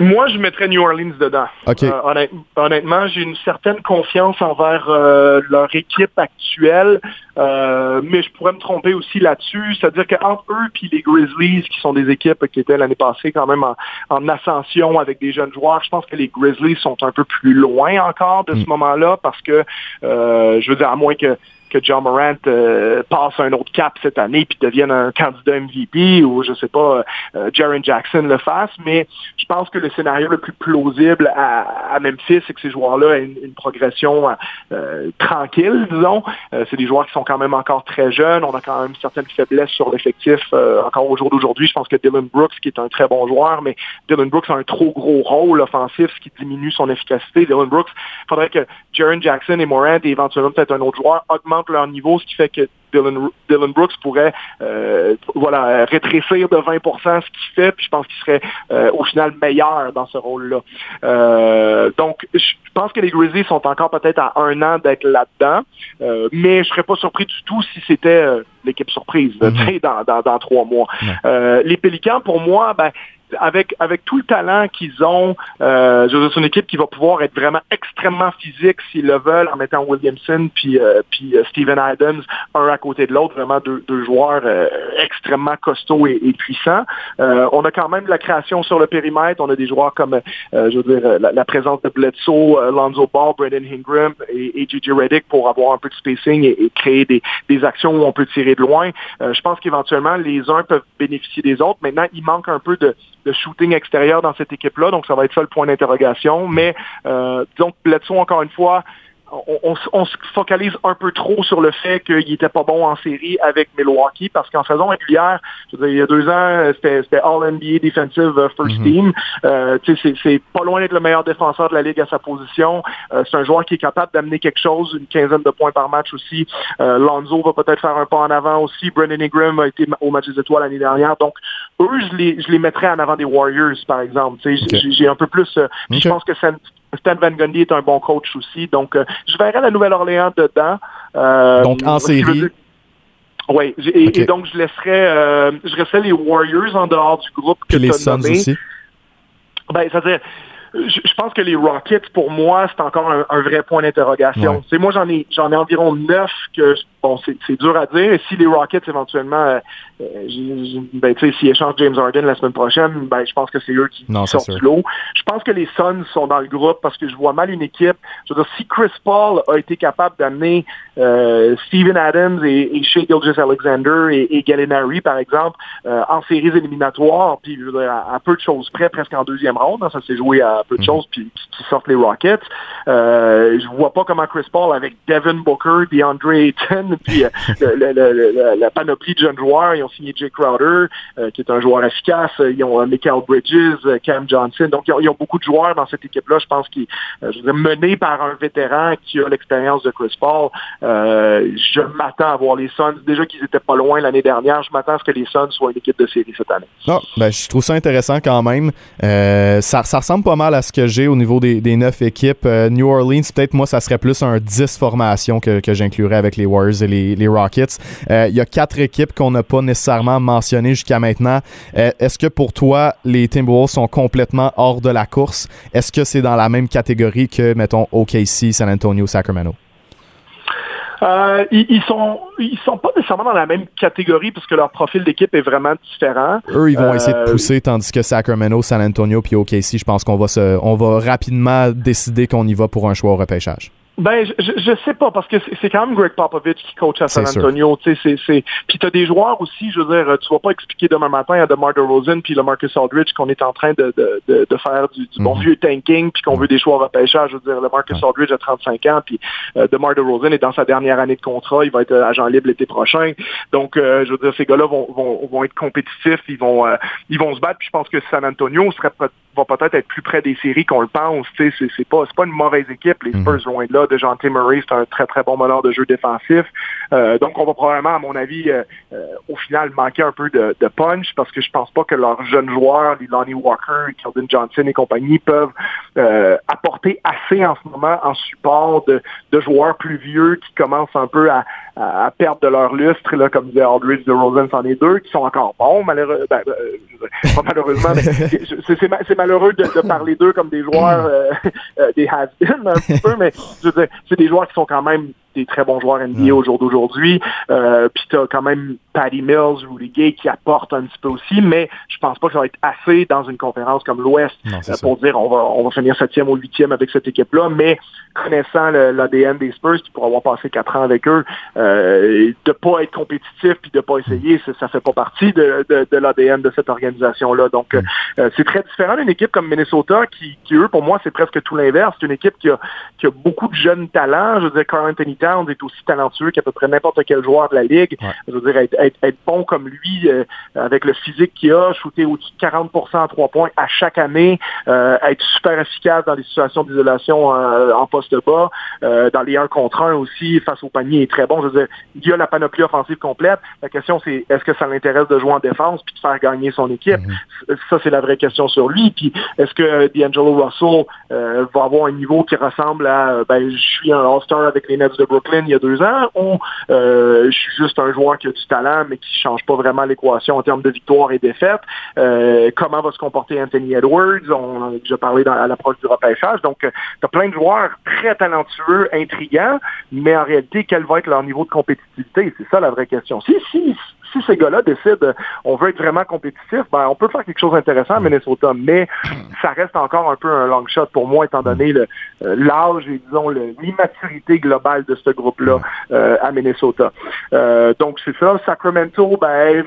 Moi, je mettrais New Orleans dedans. Euh, honnêtement, j'ai une certaine confiance envers euh, leur équipe actuelle, euh, mais je pourrais me tromper aussi là-dessus. C'est-à-dire qu'entre eux et les Grizzlies, qui sont des équipes qui étaient l'année passée quand même en, ascension avec des jeunes joueurs, je pense que les Grizzlies sont un peu plus loin encore de ce mm. moment-là parce que, je veux dire, à moins que que John Morant euh, passe un autre cap cette année puis devienne un candidat MVP ou je sais pas, euh, Jaron Jackson le fasse, mais je pense que le scénario le plus plausible à, Memphis, c'est que ces joueurs-là aient une, progression euh, tranquille, disons. c'est des joueurs qui sont quand même encore très jeunes. On a quand même certaines faiblesses sur l'effectif encore au jour d'aujourd'hui. Je pense que Dylan Brooks, qui est un très bon joueur, mais Dylan Brooks a un trop gros rôle offensif, ce qui diminue son efficacité. Dylan Brooks, il faudrait que Jaron Jackson et Morant et éventuellement peut-être un autre joueur augmentent leur niveau, ce qui fait que Dylan, Brooks pourrait euh, voilà, rétrécir de 20% ce qu'il fait, puis je pense qu'il serait euh, au final meilleur dans ce rôle-là. Euh, donc, je pense que les Grizzlies sont encore peut-être à un an d'être là-dedans, mais je serais pas surpris du tout si c'était l'équipe surprise mm-hmm. dans, dans, trois mois. les Pélicans, pour moi, ben, avec, avec tout le talent qu'ils ont, euh, c'est une équipe qui va pouvoir être vraiment extrêmement physique s'ils le veulent en mettant Williamson puis, euh, puis euh, Steven Adams un à côté de l'autre, vraiment deux, deux joueurs euh, extrêmement costauds et, puissants. on a quand même de la création sur le périmètre. On a des joueurs comme, je veux dire, la, présence de Bledsoe, Lonzo Ball, Brandon Ingram et, et Gigi Reddick pour avoir un peu de spacing et, créer des, des, actions où on peut tirer de loin. je pense qu'éventuellement, les uns peuvent bénéficier des autres. Maintenant, il manque un peu de de shooting extérieur dans cette équipe-là, donc ça va être ça le point d'interrogation. Mais euh, disons Bledsoe, encore une fois, on, se focalise un peu trop sur le fait qu'il était pas bon en série avec Milwaukee parce qu'en saison régulière, il y a deux ans, c'était All NBA Defensive euh, First mhm. Team. Euh, c'est pas loin d'être le meilleur défenseur de la ligue à sa position. Euh, c'est un joueur qui est capable d'amener quelque chose, une quinzaine de points par match aussi. Euh, Lonzo va peut-être faire un pas en avant aussi. Brendan Ingram a été au match des étoiles l'année dernière. Donc, eux, je les, je les mettrais en avant des Warriors, par exemple. J'ai un peu plus... Je pense que ça Stan Van Gundy est un bon coach aussi. Donc, euh, je verrai la Nouvelle-Orléans dedans. Euh, donc, en série. Oui, et, donc je laisserais, euh, je laisserais les Warriors en dehors du groupe que tu as nommé. Aussi. Ben, c'est-à-dire, je, pense que les Rockets, pour moi, c'est encore un, vrai point d'interrogation. C'est Moi, j'en ai j'en ai environ neuf que bon, c'est dur à dire. si les Rockets, éventuellement, euh, euh ben, s'ils échangent James Harden la semaine prochaine, ben, je pense que c'est eux qui, sortent du lot. Je pense que les Suns sont dans le groupe parce que je vois mal une équipe. Je veux dire, si Chris Paul a été capable d'amener euh, Steven Adams et, et Shea Alexander et, et Gallinari, par exemple, euh, en séries éliminatoires, puis je veux dire, à, peu de choses près, presque en deuxième ronde, hein, ça s'est joué à peu de mhm. choses, puis qui, sortent les Rockets. Je vois pas comment Chris Paul, avec Devin Booker, DeAndre Ayton, puis euh, la panoplie de jeunes joueurs. Ils ont signé Jake Crowder, euh, qui est un joueur efficace. Ils ont euh, Michael Bridges, Cam Johnson. Donc, ils ont, beaucoup de joueurs dans cette équipe-là. Je pense qu'ils, je menés par un vétéran qui a l'expérience de Chris Paul. je m'attends à voir les Suns. Déjà qu'ils étaient pas loin l'année dernière, je m'attends à ce que les Suns soient une équipe de série cette année. Non, ben, je trouve ça intéressant quand même. ça, ressemble pas mal à ce que j'ai au niveau des, neuf équipes. New Orleans, peut-être moi, ça serait plus un 10 formation que, que j'inclurais avec les Warriors et les, Rockets. Euh, il y a quatre équipes qu'on n'a pas nécessairement mentionnées jusqu'à maintenant. Euh, est-ce que pour toi, les Timberwolves sont complètement hors de la course? Est-ce que c'est dans la même catégorie que, mettons, OKC, San Antonio, Sacramento? Euh, ils, sont ils sont pas nécessairement dans la même catégorie parce que leur profil d'équipe est vraiment différent. Eux, ils vont essayer de pousser, tandis que Sacramento, San Antonio puis OKC, je pense qu'on va se, on va rapidement décider qu'on y va pour un choix au repêchage. Ben, je, je, sais pas, parce que c'est quand même Greg Popovich qui coach à San Antonio. Tu sais, c'est, puis t'as des joueurs aussi, je veux dire, tu vas pas expliquer demain matin à DeMar DeRozan puis le Marcus Aldridge qu'on est en train de, de, de, faire du, bon mhm. vieux tanking puis qu'on veut des à repêchage. Je veux dire, le Marcus Aldridge a 35 ans puis euh, DeMar DeRozan est dans sa dernière année de contrat. Il va être agent libre l'été prochain. Donc, euh, je veux dire, ces gars-là vont, vont, vont être compétitifs. Ils vont, euh, ils vont se battre. Puis je pense que San Antonio serait va peut-être être plus près des séries qu'on le pense. Sais, c'est pas, pas une mauvaise équipe. Les mhm. Spurs loin de là. De Jean Murray, c'est un très très bon meneur de jeu défensif. Euh, donc, on va probablement, à mon avis, euh, euh, au final, manquer un peu de, punch parce que je pense pas que leurs jeunes joueurs, les Lonnie Walker, Keldon Johnson et compagnie, peuvent apporter assez en ce moment en support de, joueurs plus vieux qui commencent un peu à, perdre de leur lustre, là, comme disait Aldridge de Rosen, c'en est deux, qui sont encore bons, malheureux, ben, malheureusement, c'est malheureux de, parler d'eux comme des joueurs, des has-been un peu, mais c'est des joueurs qui sont quand même des très bons joueurs NBA au jour d'aujourd'hui. Euh, puis tu as quand même Patty Mills, Rudy Gay qui apportent un petit peu aussi, mais je pense pas que ça va être assez dans une conférence comme l'Ouest euh, pour dire on va on va finir septième ou huitième avec cette équipe-là. Mais connaissant l'ADN des Spurs, qui pour avoir passé quatre ans avec eux, euh, de pas être compétitif puis de pas essayer, ça, ça fait pas partie de, de, l'ADN de cette organisation-là. Donc mm. euh, c'est très différent d'une équipe comme Minnesota qui, qui eux, pour moi, c'est presque tout l'inverse. C'est une équipe qui a, qui a beaucoup de jeunes talents. Je veux dire, Carl Anthony Towns est aussi talentueux qu'à peu près n'importe quel joueur de la ligue. Je veux dire, être, être, bon comme lui, euh, avec le physique qu'il a, shooter au-dessus de 40% à trois points à chaque année, euh, être super efficace dans les situations d'isolation euh, en poste bas, dans les 1 contre 1 aussi, face au panier, est très bon. Je veux dire, il y a la panoplie offensive complète. La question, c'est est-ce que ça l'intéresse de jouer en défense puis de faire gagner son équipe? Mm-hmm. Ça, c'est la vraie question sur lui. Puis est-ce que D'Angelo Russell va avoir un niveau qui ressemble à ben, je suis un All-Star avec les Nets de Brooklyn il y a deux ans ou je suis juste un joueur qui a du talent mais qui change pas vraiment l'équation en termes de victoire et défaite. Euh, comment va se comporter Anthony Edwards? On en a déjà parlé dans, à l'approche du repêchage. Donc, euh, tu as plein de joueurs très talentueux, intrigants, mais en réalité, quel va être leur niveau de compétitivité? C'est ça la vraie question. Si, si, si ces gars-là décident on veut être vraiment compétitif, ben, on peut faire quelque chose d'intéressant à Minnesota, mais ça reste encore un peu un long shot pour moi, étant donné euh, l'âge et disons l'immaturité globale de ce groupe-là à Minnesota. donc c'est ça. Sacramento, ben,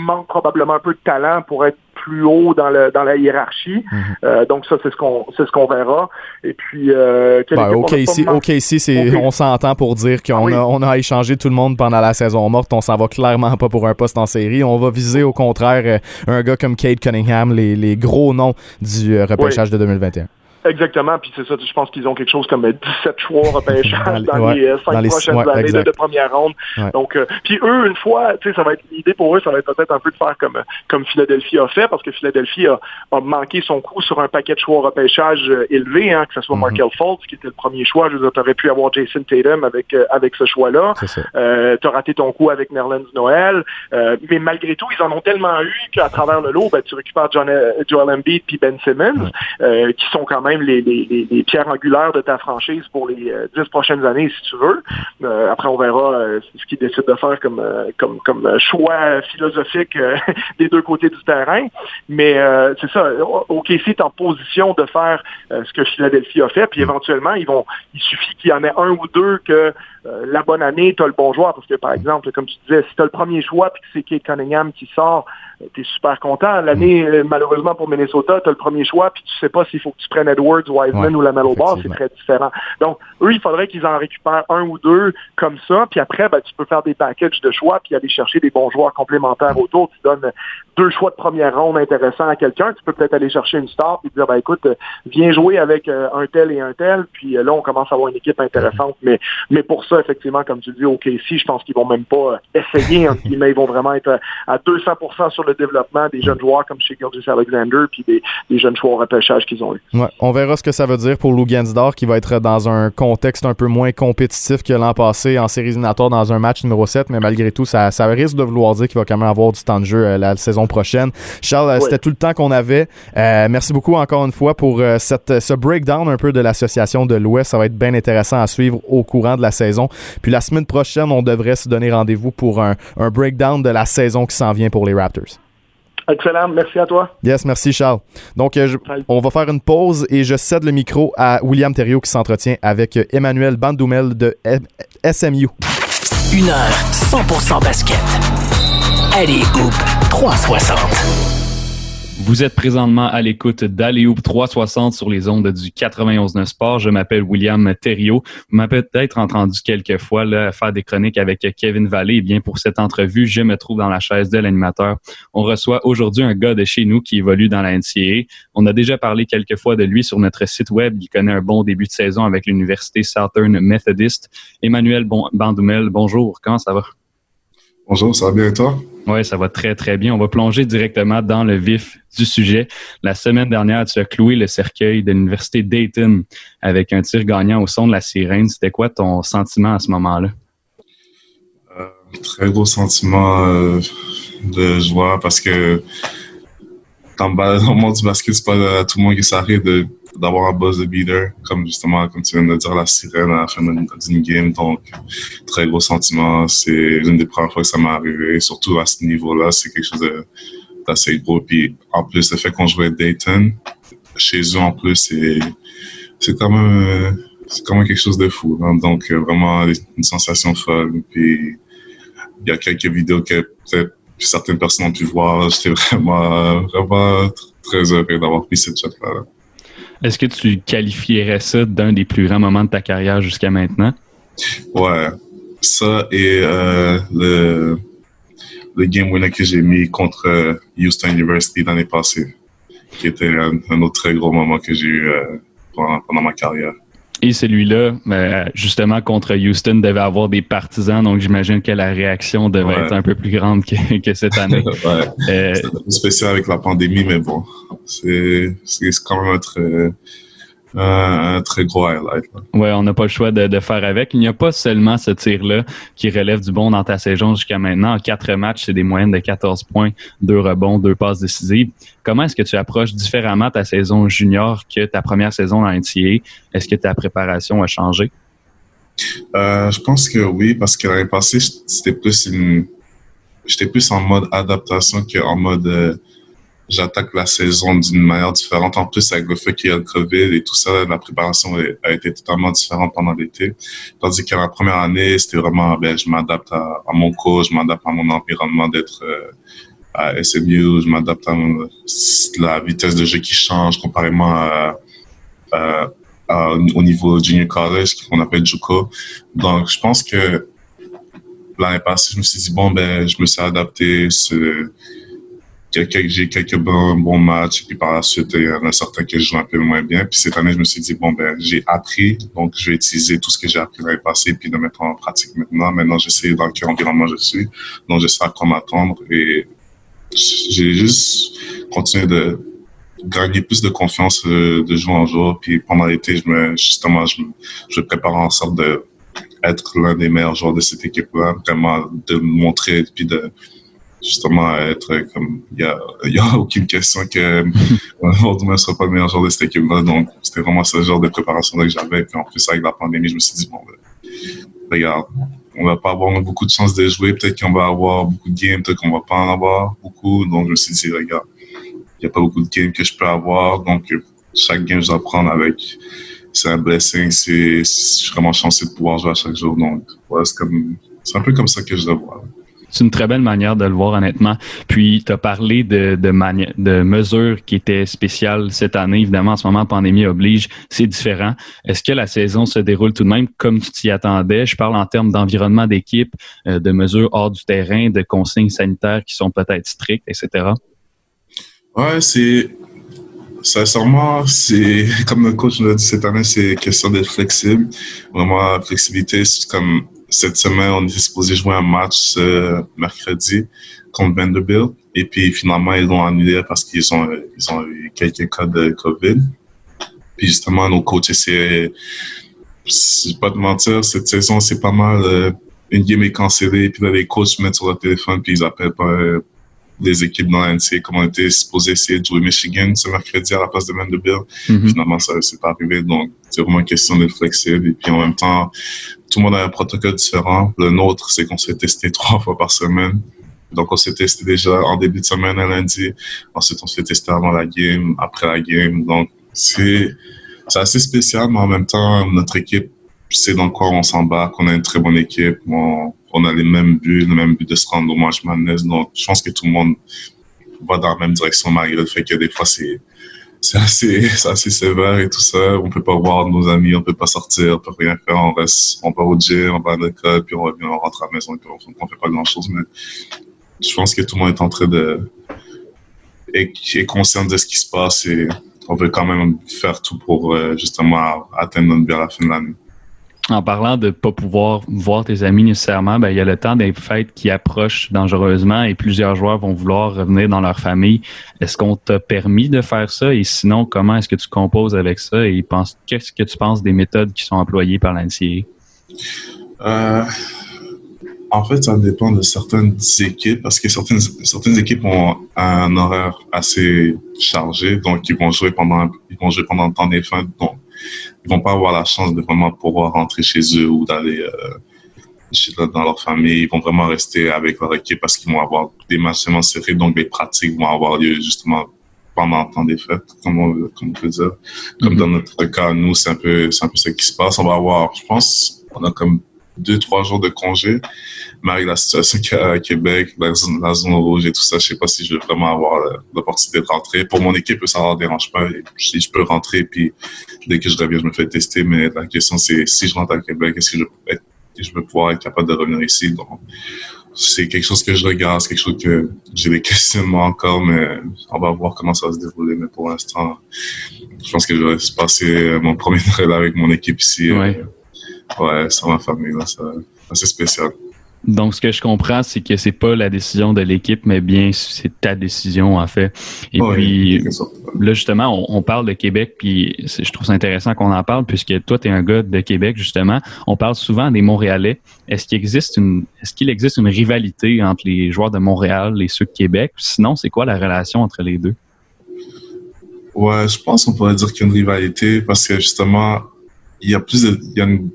manque probablement un peu de talent pour être plus haut dans, le, dans la hiérarchie. Mhm. Euh, donc ça, c'est ce qu'on c'est ce qu'on verra. Et puis euh, ben, OK, ici, OK, ici, c'est on s'entend pour dire qu'on ah a on a échangé tout le monde pendant la saison morte. On s'en va clairement pas pour un poste en série. On va viser au contraire euh, un gars comme Kate Cunningham, les, les gros noms du repêchage de 2021. Exactement, puis c'est ça, je pense qu'ils ont quelque chose comme 17 choix repêchage dans, les 5 euh, prochaines années de, première ronde. Donc, euh, puis eux, une fois, tu sais, ça va être l'idée pour eux, ça va être peut-être un peu de faire comme comme Philadelphie a fait, parce que Philadelphie a, manqué son coup sur un paquet de choix repêchage euh, élevé, hein, que ce soit mm Markel Fultz, qui était le premier choix, je veux dire, t'aurais pu avoir Jason Tatum avec avec ce choix-là. Euh, t'as raté ton coup avec Nerlens Noël, mais malgré tout, ils en ont tellement eu qu'à travers le lot, ben, tu récupères John, Joel Embiid puis Ben Simmons, qui sont quand même les, pierres angulaires de ta franchise pour les euh, dix prochaines années, si tu veux. Euh, après, on verra euh, ce qu'ils décident de faire comme, comme, comme choix philosophique des deux côtés du terrain. Mais c'est ça, OKC est en position de faire ce que Philadelphie a fait, puis éventuellement, ils vont, il suffit qu'il y en ait un ou deux que la bonne année, tu as le bon joueur. Parce que, par exemple, comme tu disais, si tu as le premier choix puis que c'est Kate Cunningham qui sort, tu es super content. L'année, mm. euh, malheureusement pour Minnesota, tu as le premier choix, puis tu sais pas s'il faut que tu prennes Edwards, Wiseman ou la Mellow Ball, c'est très différent. Donc, eux, il faudrait qu'ils en récupèrent un ou deux comme ça, puis après, ben, tu peux faire des packages de choix, puis aller chercher des bons joueurs complémentaires mm. autour. Tu donnes deux choix de première ronde intéressants à quelqu'un. Tu peux peut-être aller chercher une star, puis dire, ben écoute, viens jouer avec euh, un tel et un tel, puis euh, là, on commence à avoir une équipe intéressante. Mm. Mais, mais pour ça, effectivement, comme tu dis, OK, si je pense qu'ils vont même pas essayer, mais ils vont vraiment être à 200% sur le développement des jeunes joueurs comme chez Gilgis Alexander puis des, jeunes joueurs repêchage qu'ils ont eu. Ouais, on verra ce que ça veut dire pour Lou Gansdor qui va être dans un contexte un peu moins compétitif que l'an passé en séries éliminatoires dans un match numéro 7, mais malgré tout, ça, ça risque de vouloir dire qu'il va quand même avoir du temps de jeu euh, la saison prochaine. Charles, euh, c'était tout le temps qu'on avait. Euh, merci beaucoup encore une fois pour cette, ce breakdown un peu de l'association de l'Ouest. Ça va être bien intéressant à suivre au courant de la saison. Puis la semaine prochaine, on devrait se donner rendez-vous pour un, un breakdown de la saison qui s'en vient pour les Raptors. Excellent, merci à toi. Yes, merci Charles. Donc, euh, on va faire une pause et je cède le micro à William Thériault qui s'entretient avec euh, Emmanuel Bandoumel de SMU. Une heure 100% basket. Allez, Hoop 360. Vous êtes présentement à l'écoute d'Aléoup 360 sur les ondes du 91.9 Sport. Je m'appelle William Thériault. Vous m'avez peut-être entendu quelques fois faire des chroniques avec Kevin Vallée. Eh bien, pour cette entrevue, je me trouve dans la chaise de l'animateur. On reçoit aujourd'hui un gars de chez nous qui évolue dans la NCAA. On a déjà parlé quelques fois de lui sur notre site web. Il connaît un bon début de saison avec l'Université Southern Methodist. Emmanuel Bandoumel, bonjour. Comment ça va? Bonjour, ça va bien et toi? Oui, ça va très, très bien. On va plonger directement dans le vif du sujet. La semaine dernière, tu as cloué le cercueil de l'Université Dayton avec un tir gagnant au son de la sirène. C'était quoi ton sentiment à ce moment-là? Euh, très gros sentiment euh, de joie parce que dans le monde du basket, c'est pas à tout le monde qui s'arrive d'avoir un buzz de beater, comme justement, comme tu viens de dire, la sirène à la fin d'une game. Donc, très gros sentiment. C'est l'une des premières fois que ça m'est arrivé, surtout à ce niveau-là. C'est quelque chose d'assez gros. Puis, en plus, le fait qu'on jouait Dayton, chez eux, en plus, c'est, c'est quand même, c'est quand même quelque chose de fou. Hein. Donc, vraiment, une sensation folle. Puis, il y a quelques vidéos que peut-être certaines personnes ont pu voir. J'étais vraiment, vraiment très heureux d'avoir pris cette shot-là. Est-ce que tu qualifierais ça d'un des plus grands moments de ta carrière jusqu'à maintenant? Ouais. Ça et euh, le, le game winner que j'ai mis contre euh, Houston University l'année passée, qui était un, autre très gros moment que j'ai eu euh, pendant ma carrière. Et celui-là, ben, justement, contre Houston, devait avoir des partisans, donc j'imagine que la réaction devait être un peu plus grande que, cette année. ouais. Euh, un peu spécial avec la pandémie, mais bon, c'est quand même très, un, très gros highlight. Oui, on n'a pas le choix de, faire avec. Il n'y a pas seulement ce tir-là qui relève du bon dans ta saison jusqu'à maintenant. En quatre matchs, c'est des moyennes de 14 points, deux rebonds, deux passes décisives. Comment est-ce que tu approches différemment ta saison junior que ta première saison en NCA? Est-ce que ta préparation a changé? Euh, je pense que oui, parce que l'année passée, c'était plus une... J'étais plus en mode adaptation qu'en mode... Euh, j'attaque la saison d'une manière différente. En plus, avec le fait qu'il y a le COVID et tout ça, la préparation a été totalement différente pendant l'été. Tandis que la première année, c'était vraiment, ben, je m'adapte à, mon coach, je m'adapte à mon environnement d'être euh, à SMU, je m'adapte à, la vitesse de jeu qui change comparément au niveau junior college, qu'on appelle JUCO. Donc, je pense que l'année passée, je me suis dit, bon, ben, je me suis adapté, j'ai quelques bons, bons matchs, puis par la suite, il y en a certains que je joue un peu moins bien. Puis cette année, je me suis dit, bon, ben, j'ai appris, donc je vais utiliser tout ce que j'ai appris l'année passée, puis de mettre en pratique maintenant. Maintenant, j'essaie dans quel environnement je suis, donc je sais à quoi m'attendre. Et j'ai juste continué de gagner plus de confiance euh, de jour en jour. Puis pendant l'été, je me, justement, je, je prépare en sorte de être l'un des meilleurs joueurs de cette équipe-là, vraiment de montrer, puis de justement être comme il y a, y a aucune question que ne sera pas le meilleur joueur de cette équipe-là. Donc c'était vraiment ce genre de préparation là que j'avais. Puis en plus avec la pandémie, je me suis dit bon ben, regarde, on va pas avoir beaucoup de chances de jouer. Peut-être qu'on va avoir beaucoup de games, peut-être qu'on va pas en avoir beaucoup. Donc je me suis dit regarde, il y a pas beaucoup de games que je peux avoir. Donc chaque game je dois prendre avec c'est un blessing. C'est je suis vraiment chanceux de pouvoir jouer à chaque jour. Donc c'est comme c'est un peu comme ça que je dois voir. C'est une très belle manière de le voir, honnêtement. Puis, tu as parlé de, de, mesures qui étaient spéciales cette année. Évidemment, en ce moment, pandémie oblige, c'est différent. Est-ce que la saison se déroule tout de même comme tu t'y attendais? Je parle en termes d'environnement d'équipe, euh, de mesures hors du terrain, de consignes sanitaires qui sont peut-être strictes, etc. Ouais, c'est. Sincèrement, c'est comme le coach l'a dit cette année, c'est question d'être flexible. Vraiment, la flexibilité, c'est comme cette semaine, on était supposé jouer un match ce mercredi contre Vanderbilt. Et puis finalement, ils l'ont annulé parce qu'ils ont, ils ont eu quelques cas de COVID. Puis justement, nos coachs essayaient, je pas de mentir, cette saison, c'est pas mal, euh, une game est cancellée, puis là, les coachs mettent sur le téléphone, puis ils appellent pas des équipes dans l'NCA, comme on était supposé essayer de jouer Michigan ce mercredi à la place de Vanderbilt. Mm Finalement, ça s'est pas arrivé. Donc, c'est vraiment une question d'être flexible. Et puis, en même temps, tout le monde a un protocole différent. Le nôtre, c'est qu'on s'est testé trois fois par semaine. Donc, on s'est testé déjà en début de semaine à lundi. Ensuite, on s'est testé avant la game, après la game. Donc, c'est assez spécial, mais en même temps, notre équipe sait dans quoi on s'embarque. On a une très bonne équipe. On, on, a les mêmes buts, le même but de se rendre au match Madness. Donc, je pense que tout le monde va dans la même direction malgré le fait que des fois, c'est assez, sévère et tout ça. On peut pas voir nos amis, on peut pas sortir, on peut rien faire. On reste, on va au gym, on va à l'école, puis on revient, on rentre à la maison, on, on fait pas grand chose. Mais je pense que tout le monde est en train de, est, conscient de ce qui se passe et on veut quand même faire tout pour euh, justement atteindre notre but à la fin de l'année. En parlant de pas pouvoir voir tes amis nécessairement, ben, il y a le temps des fêtes qui approche dangereusement et plusieurs joueurs vont vouloir revenir dans leur famille. Est-ce qu'on t'a permis de faire ça? Et sinon, comment est-ce que tu composes avec ça? Et qu'est-ce que tu penses des méthodes qui sont employées par l'NCA? Euh, en fait, ça dépend de certaines équipes parce que certaines, équipes ont un horaire assez chargé, donc ils vont jouer pendant, ils le temps des fêtes, vont pas avoir la chance de vraiment pouvoir rentrer chez eux ou d'aller euh, dans leur famille. Ils vont vraiment rester avec leur équipe parce qu'ils vont avoir des matchs vraiment serrés, donc les pratiques vont avoir lieu justement pendant le temps des fêtes, comme on, comme on peut dire. Comme mm-hmm. dans notre cas, nous, c'est un peu, c'est un peu ce qui se passe. On va avoir, je pense, on a comme deux, trois jours de congé. Mais avec la situation qu'il y a à Québec, la zone, rouge et tout ça, je sais pas si je vais vraiment avoir l'opportunité de rentrer. Pour mon équipe, ça ne dérange pas. Si je peux rentrer, puis dès que je reviens, je me fais tester. Mais la question, c'est si je rentre à Québec, est-ce que je, je vais pouvoir être capable de revenir ici? Donc, c'est quelque chose que je regarde, c'est quelque chose que j'ai des questionnements encore, mais on va voir comment ça va se dérouler. Mais pour l'instant, je pense que je vais passer mon premier Noël avec mon équipe ici. Ouais. Ouais, c'est ma famille, là, c'est spécial. Donc, ce que je comprends, c'est que c'est pas la décision de l'équipe, mais bien c'est ta décision, en fait. Et puis, là, justement, on, parle de Québec, puis je trouve ça intéressant qu'on en parle, puisque toi, tu es un gars de Québec, justement. On parle souvent des Montréalais. Est-ce qu'il existe une, est-ce qu'il existe une rivalité entre les joueurs de Montréal et ceux de Québec? Sinon, c'est quoi la relation entre les deux? Ouais, je pense qu'on pourrait dire qu'il y a une rivalité parce que justement, il y a plus de, il y a une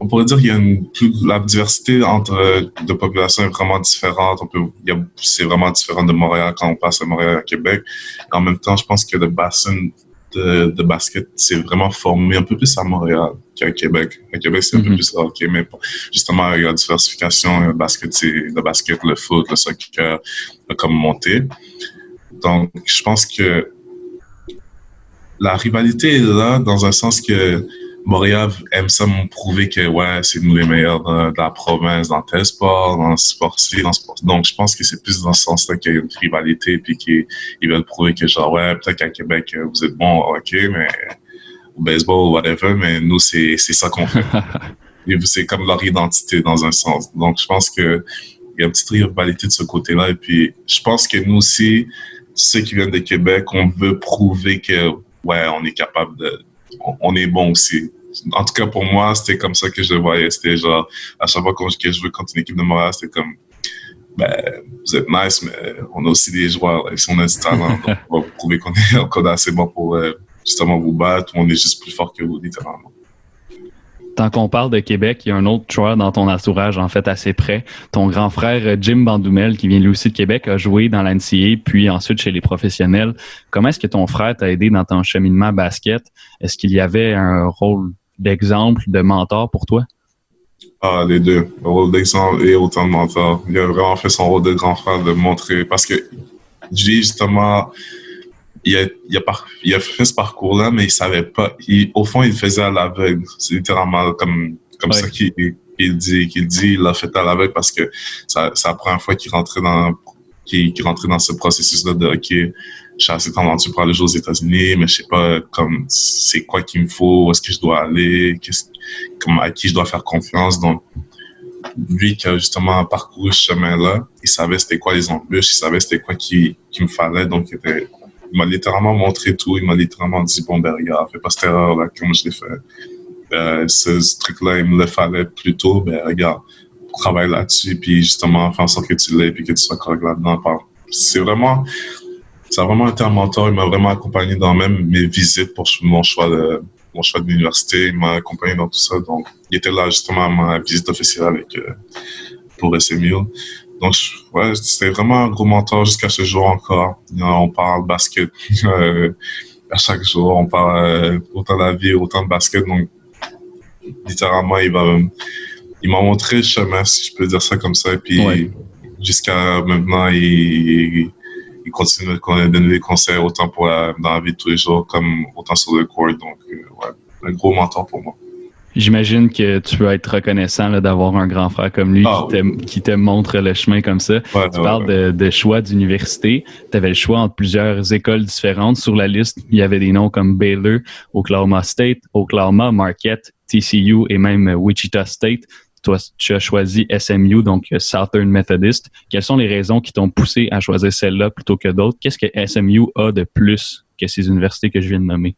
on pourrait dire qu'il y a une la diversité entre de populations est vraiment différente. On peut, c'est vraiment différent de Montréal quand on passe à Montréal à Québec. En même temps, je pense que le bassin de, de basket c'est vraiment formé un peu plus à Montréal qu'à Québec. À Québec, c'est un peu mm-hmm. plus hockey, mais justement, il y a la diversification. Le basket, c'est le basket, le foot, le soccer, comme monté. Donc, je pense que la rivalité est là dans un sens que Montréal aime ça me prouver que ouais, c'est nous les meilleurs de, la province dans tel sport, dans le sport-ci, dans sport. Donc, je pense que c'est plus dans ce sens-là qu'il y a une rivalité puis qu'ils veulent prouver que genre, ouais, peut-être qu'à Québec, vous êtes bon hockey, mais au baseball, whatever, mais nous, c'est, c'est ça qu'on fait. c'est comme leur identité dans un sens. Donc, je pense que il y a une petite rivalité de ce côté-là. Et puis, je pense que nous aussi, ceux qui viennent de Québec, on veut prouver que, ouais, on est capable de, on est bon aussi. En tout cas, pour moi, c'était comme ça que je le voyais. C'était genre, à chaque fois que je veux contre une équipe de Montréal, c'était comme, ben, vous êtes nice, mais on a aussi des joueurs. Là. Si on a du talent, on va prouver qu'on est encore assez bon pour euh, justement vous battre. On est juste plus fort que vous, littéralement. Tant qu'on parle de Québec, il y a un autre joueur dans ton entourage, en fait, assez près. Ton grand frère euh, Jim Bandoumel, qui vient lui aussi de Québec, a joué dans l'NCA, puis ensuite chez les professionnels. Comment est-ce que ton frère t'a aidé dans ton cheminement basket? Est-ce qu'il y avait un rôle d'exemple, de mentor pour toi? Ah, les deux. Le rôle d'exemple et autant de mentor. Il a vraiment fait son rôle de grand frère de montrer, parce que dis justement, il a, il, a il a fait ce parcours-là, mais il savait pas. au fond, il faisait à l'aveugle. C'est littéralement comme, comme ça qu'il il dit. Qu'il dit, il l'a fait à l'aveugle parce que c'est la première fois qu'il rentrait dans, qu'il rentrait dans ce processus-là de, OK, je suis assez tendu pour aller jouer aux États-Unis, mais je sais pas, comme, c'est quoi qu'il me faut, où est-ce que je dois aller, qu'est-ce, comme, à qui je dois faire confiance. Donc, lui qui a justement parcouru ce chemin-là, il savait c'était quoi les embûches, il savait c'était quoi qui, qui me fallait, donc il était il m'a littéralement montré tout. Il m'a littéralement dit, bon, ben, regarde, fais pas cette erreur-là, comme je l'ai fait? Euh, ce, truc-là, il me le fallait plus tôt. Ben, regarde, travaille là-dessus, puis justement, fais en sorte que tu l'aies, puis que tu sois correct là-dedans. C'est vraiment, ça a vraiment été un mentor. Il m'a vraiment accompagné dans même mes visites pour mon choix de, l'université. Il m'a accompagné dans tout ça. Donc, il était là justement à ma visite officielle avec, euh, pour SMU. Donc, ouais, c'était vraiment un gros mentor jusqu'à ce jour encore. On parle basket euh, à chaque jour, on parle euh, autant de la vie, autant de basket. Donc, littéralement, il va, il m'a montré le chemin, si je peux dire ça comme ça. Et puis, jusqu'à maintenant, il, il continue de donner des conseils autant pour dans la vie de tous les jours comme autant sur le court. Donc, euh, ouais, un gros mentor pour moi. J'imagine que tu peux être reconnaissant d'avoir un grand frère comme lui ah qui, te, montre le chemin comme ça. tu parles de, de, choix d'université. Tu avais le choix entre plusieurs écoles différentes. Sur la liste, il y avait des noms comme Baylor, Oklahoma State, Oklahoma, Marquette, TCU et même Wichita State. Toi, tu as choisi SMU, donc Southern Methodist. Quelles sont les raisons qui t'ont poussé à choisir celle-là plutôt que d'autres? Qu'est-ce que SMU a de plus que ces universités que je viens de nommer?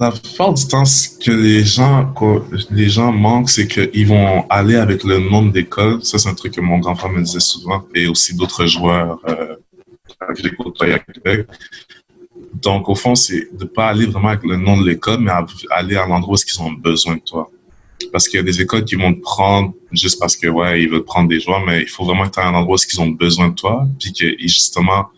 La plupart du temps, ce que les gens, les gens manquent, c'est qu'ils vont aller avec le nombre d'écoles. Ça, c'est un truc que mon grand-père me disait souvent, et aussi d'autres joueurs euh, que j'ai côtoyés à Québec. Donc, au fond, c'est de pas aller vraiment avec le nom de l'école, mais aller à l'endroit où ils ont besoin de toi. Parce qu'il y a des écoles qui vont te prendre juste parce que, ouais, ils veulent prendre des joueurs, mais il faut vraiment tu à un endroit où ils ont besoin de toi, puis que, justement,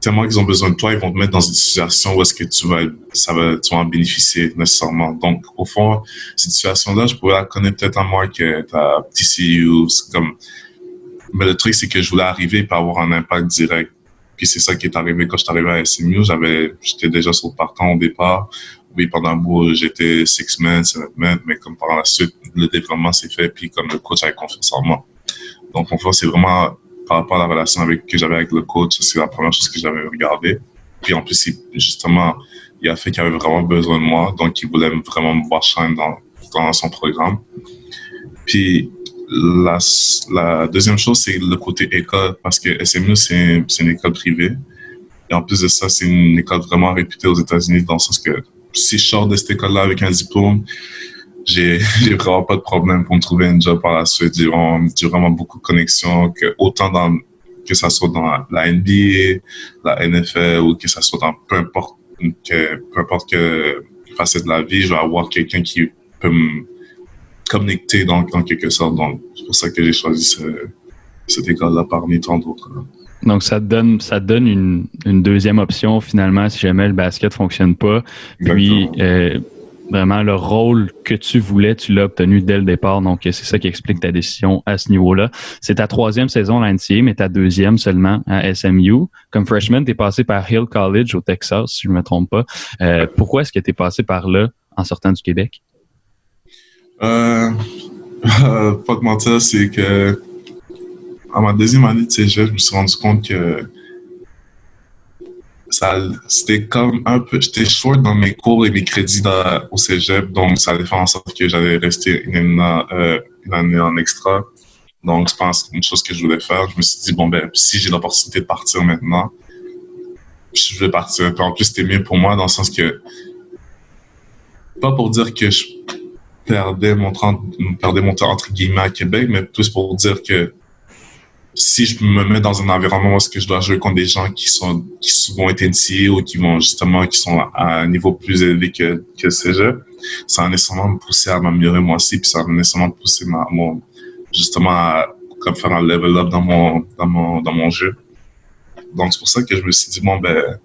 tellement qu'ils ont besoin de toi, ils vont te mettre dans une situation où est-ce que tu vas, ça va, tu vas en bénéficier nécessairement. Donc, au fond, cette situation-là, je pourrais la connaître peut-être en moi que ta TCU, comme, mais le truc, c'est que je voulais arriver et avoir un impact direct. Puis c'est ça qui est arrivé quand je suis arrivé à SMU. J'avais, j'étais déjà sur le partant au départ. Oui, pendant un bout, j'étais six men, seven men, mais comme par la suite, le développement s'est fait, puis comme le coach avait confiance en moi. Donc, en fait, c'est vraiment par rapport à la relation avec, que j'avais avec le coach, c'est la première chose que j'avais regardé. Puis en plus, justement, il a fait qu'il avait vraiment besoin de moi, donc il voulait vraiment me voir shine dans, dans son programme. Puis la, la deuxième chose, c'est le côté école, parce que SMU, c'est une école privée. Et en plus de ça, c'est une école vraiment réputée aux États-Unis, dans le sens que si je sors de cette école-là avec un diplôme, j'ai vraiment pas de problème pour me trouver un job par la suite. J'ai vraiment, beaucoup de connexions, que autant dans que ça soit dans la NBA, la NFL ou que ça soit dans peu importe que peu importe que facette de la vie, je vais avoir quelqu'un qui peut me connecter dans, en quelque sorte. Donc c'est pour ça que j'ai choisi cette école-là parmi tant d'autres. Donc, ça te donne, ça donne une, une, deuxième option finalement si jamais le basket fonctionne pas. Puis, euh, vraiment le rôle que tu voulais, tu l'as obtenu dès le départ. Donc, c'est ça qui explique ta décision à ce niveau-là. C'est ta troisième saison à l'NCA, mais ta deuxième seulement à SMU. Comme freshman, tu es passé par Hill College au Texas, si je ne me trompe pas. Euh, pourquoi est-ce que tu es passé par là en sortant du Québec? Euh, pas de mentir, c'est que à ma deuxième année de cégep, je me suis rendu compte que c'était comme un peu, j'étais short dans mes cours et mes crédits au cégep, donc ça allait faire en sorte que j'allais rester une, euh, une, année en extra. Donc, je pense une chose que je voulais faire. Je me suis dit, bon, ben, si j'ai l'opportunité de partir maintenant, je vais partir. en plus, c'était mieux pour moi dans le sens que, pas pour dire que je perdais mon, perdais mon temps entre guillemets à Québec, mais plus pour dire que si je me mets dans un environnement où je dois jouer contre des gens qui sont qui être initiés ou qui vont justement qui sont à un niveau plus élevé que que le jeux, ça va nécessairement me pousser à m'améliorer moi aussi, puis ça va nécessairement me pousser ma, mon justement à comme faire un level up dans mon dans mon dans mon jeu. Donc c'est pour ça que je me suis dit bon ben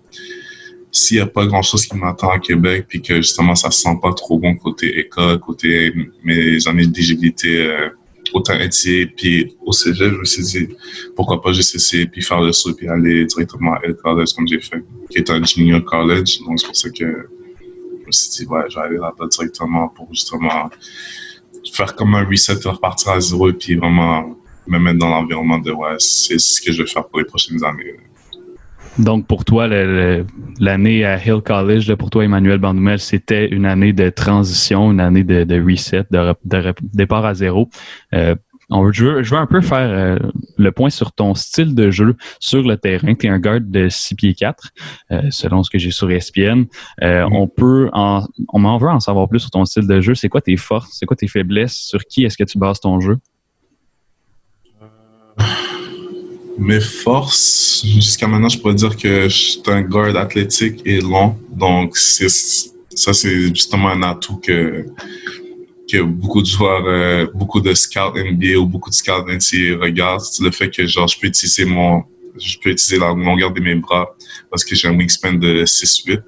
s'il y a pas grand chose qui m'attend à Québec puis que justement ça se sent pas trop bon côté école, côté mes années d'éligibilité euh, autant NCA puis au cégep, je me suis dit, pourquoi pas juste essayer puis faire le saut puis aller directement à L College comme j'ai fait, qui est un junior college. Donc, c'est pour ça que je me suis dit, ouais, je vais aller là-bas directement pour justement faire comme un reset, repartir à zéro puis vraiment me mettre dans l'environnement de, ouais, c'est ce que je vais faire pour les prochaines années. Donc, pour toi, l'année à Hill College, pour toi, Emmanuel Bandoumel, c'était une année de transition, une année de, reset, de, départ à zéro. Euh, on, je, veux, je veux un peu faire euh, le point sur ton style de jeu sur le terrain. Tu es un garde de 6 pieds 4, euh, selon ce que j'ai sur ESPN. Mm-hmm. On peut en, on m'en veut en savoir plus sur ton style de jeu. C'est quoi tes forces? C'est quoi tes faiblesses? Sur qui est-ce que tu bases ton jeu? Mes forces, jusqu'à maintenant, je pourrais dire que je suis un guard athlétique et long. Donc, ça, c'est justement un atout que, que beaucoup de joueurs, euh, beaucoup de scouts NBA ou beaucoup de scouts NCAA regardent, c'est le fait que genre je peux utiliser mon, je peux utiliser la longueur de mes bras parce que j'ai un wingspan de 6-8.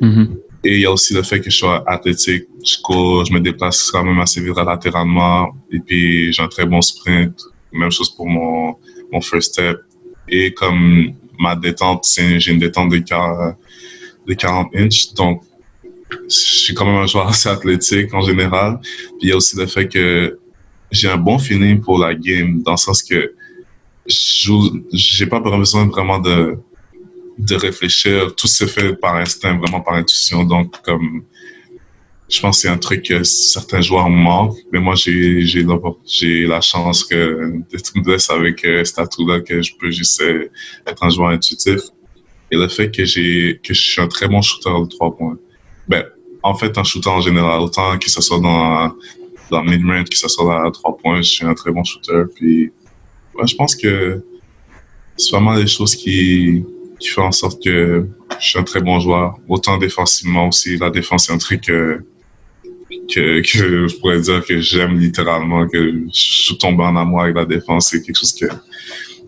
Mm-hmm. Et il y a aussi le fait que je sois athlétique. Je cours, je me déplace quand même assez vite latéralement. Et puis, j'ai un très bon sprint. Même chose pour mon, mon first step. Et comme ma détente, j'ai une détente de 40, de 40 inches. Donc, je suis quand même un joueur assez athlétique en général. Puis il y a aussi le fait que j'ai un bon feeling pour la game, dans le sens que j'ai pas besoin vraiment de, de réfléchir. Tout se fait par instinct, vraiment par intuition. Donc, comme, je pense que c'est un truc que certains joueurs manquent, mais moi, j'ai, j'ai, j'ai la chance que, d'être blessé avec euh, cet atout-là, que je peux juste euh, être un joueur intuitif. Et le fait que j'ai, que je suis un très bon shooter de trois points ben, en fait, un shooter en général, autant que ce soit dans, dans mid-range, que ce soit à trois points, je suis un très bon shooter. Puis, je pense que c'est vraiment des choses qui, qui font en sorte que je suis un très bon joueur. Autant défensivement aussi. La défense, c'est un truc que, que, que je pourrais dire que j'aime littéralement, que je tombe en amour avec la défense. C'est quelque chose que,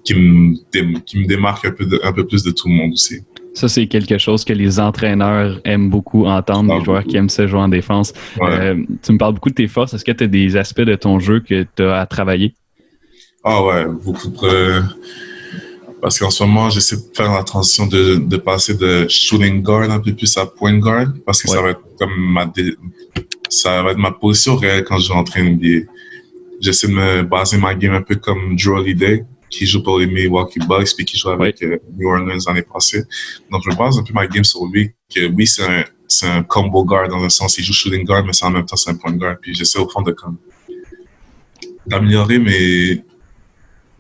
qui, me, qui me démarque un peu, un peu plus de tout le monde aussi. Ça, c'est quelque chose que les entraîneurs aiment beaucoup entendre, les joueurs qui aiment se jouer en défense. Euh, tu me parles beaucoup de tes forces. Est-ce que tu as des aspects de ton jeu que tu as à travailler? Ah ouais, beaucoup de... Parce qu'en ce moment, j'essaie de faire la transition de, de, passer de shooting guard un peu plus à point guard, parce que ça va être comme ma, ça va être ma position réelle quand je vais entrer NBA. J'essaie de me baser ma game un peu comme Drew Holiday, qui joue pour les Milwaukee Bucks puis qui joue avec euh, New Orleans l'année passée. Donc, je base un peu ma game sur lui, que oui, c'est un, c'est un combo guard dans le sens, il joue shooting guard, mais c'est en même temps, c'est un point guard. Puis j'essaie au fond de comme, d'améliorer mes,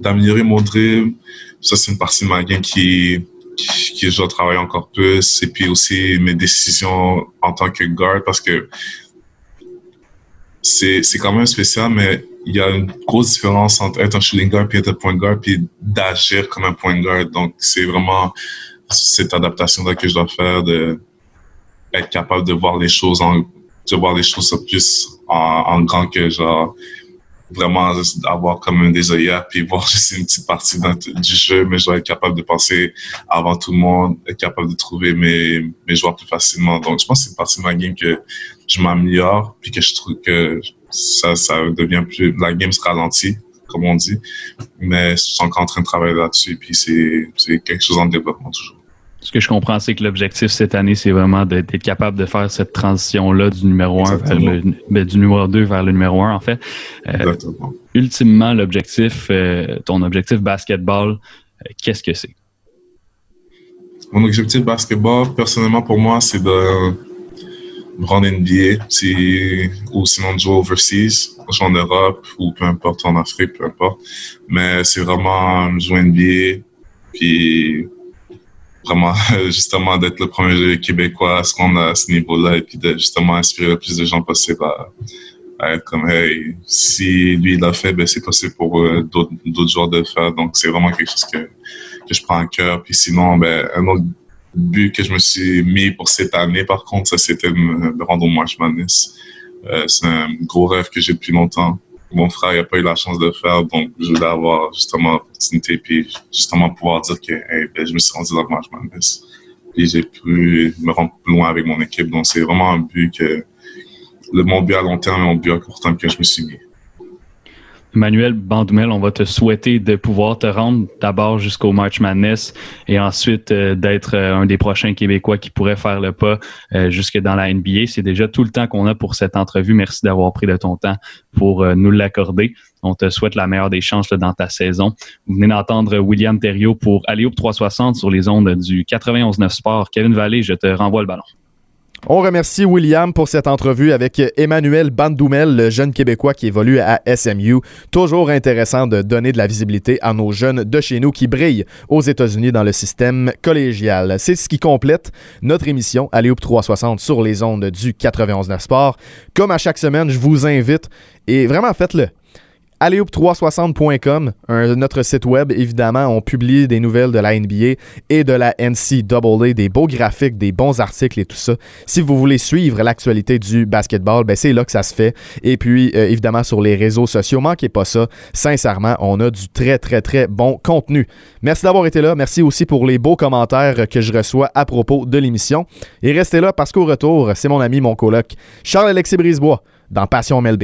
d'améliorer mon dribble. Ça, c'est une partie de ma game qui, qui, qui je dois travailler encore plus. Et puis aussi mes décisions en tant que guard parce que c'est, c'est quand même spécial, mais il y a une grosse différence entre être un shooting guard puis être un point guard puis d'agir comme un point guard. Donc, c'est vraiment cette adaptation-là que je dois faire de être capable de voir les choses en, de voir les choses plus en, en grand que genre, vraiment avoir comme des œillères puis voir juste une petite partie du jeu, mais je dois être capable de penser avant tout le monde, être capable de trouver mes, mes joueurs plus facilement. Donc, je pense que c'est une partie de ma game que je m'améliore puis que je trouve que ça, ça devient plus, la game se ralentit, comme on dit, mais je suis encore en train de travailler là-dessus puis c'est, c'est quelque chose en développement toujours ce que je comprends, c'est que l'objectif cette année, c'est vraiment d'être capable de faire cette transition-là du numéro 1 vers le, ben, du numéro 2 vers le numéro 1, en fait. Euh, ultimement, l'objectif, euh, ton objectif basketball, euh, qu'est-ce que c'est? Mon objectif basketball, personnellement, pour moi, c'est de me rendre NBA, ou sinon de jouer overseas, jouer en Europe, ou peu importe, en Afrique, peu importe. Mais c'est vraiment jouer NBA, puis vraiment justement d'être le premier québécois à qu'on a à ce niveau-là et puis de justement inspirer le plus de gens possible à, être comme hey si lui l'a fait ben c'est possible pour euh, d'autres joueurs de le faire. Donc c'est vraiment quelque chose que que je prends à cœur. Puis sinon ben un autre but que je me suis mis pour cette année par contre ça c'était de me rendre au March Madness. Euh, c'est un gros rêve que j'ai depuis longtemps mon frère n'a pas eu la chance de faire, donc je voulais avoir justement l'opportunité, puis justement pouvoir dire que ben, je me suis rendu dans le match Puis j'ai pu me rendre plus loin avec mon équipe. Donc c'est vraiment un but que le mon but à long terme et mon but à court terme que je me suis mis. Emmanuel Bandoumel, on va te souhaiter de pouvoir te rendre d'abord jusqu'au March Madness et ensuite euh, d'être euh, un des prochains Québécois qui pourrait faire le pas euh, jusque dans la NBA. C'est déjà tout le temps qu'on a pour cette entrevue. Merci d'avoir pris de ton temps pour nous l'accorder. On te souhaite la meilleure des chances dans ta saison. Vous venez d'entendre William Thériault pour au 360 sur les ondes du 91-9 Sport. Kevin Vallée, je te renvoie le ballon. On remercie William pour cette entrevue avec Emmanuel Bandoumel, le jeune Québécois qui évolue à SMU. Toujours intéressant de donner de la visibilité à nos jeunes de chez nous qui brillent aux États-Unis dans le système collégial. C'est ce qui complète notre émission Alléoupe 360 sur les ondes du 91.9 Sport. Comme à chaque semaine, je vous invite et vraiment faites-le Alléoop360.com, notre site web, évidemment, on publie des nouvelles de la NBA et de la NCAA, des beaux graphiques, des bons articles et tout ça. Si vous voulez suivre l'actualité du basketball, ben c'est là que ça se fait. Et puis, euh, évidemment, sur les réseaux sociaux, manquez pas ça. Sincèrement, on a du très, très, très bon contenu. Merci d'avoir été là. Merci aussi pour les beaux commentaires que je reçois à propos de l'émission. Et restez là parce qu'au retour, c'est mon ami, mon coloc, Charles-Alexis Brisebois, dans Passion MLB.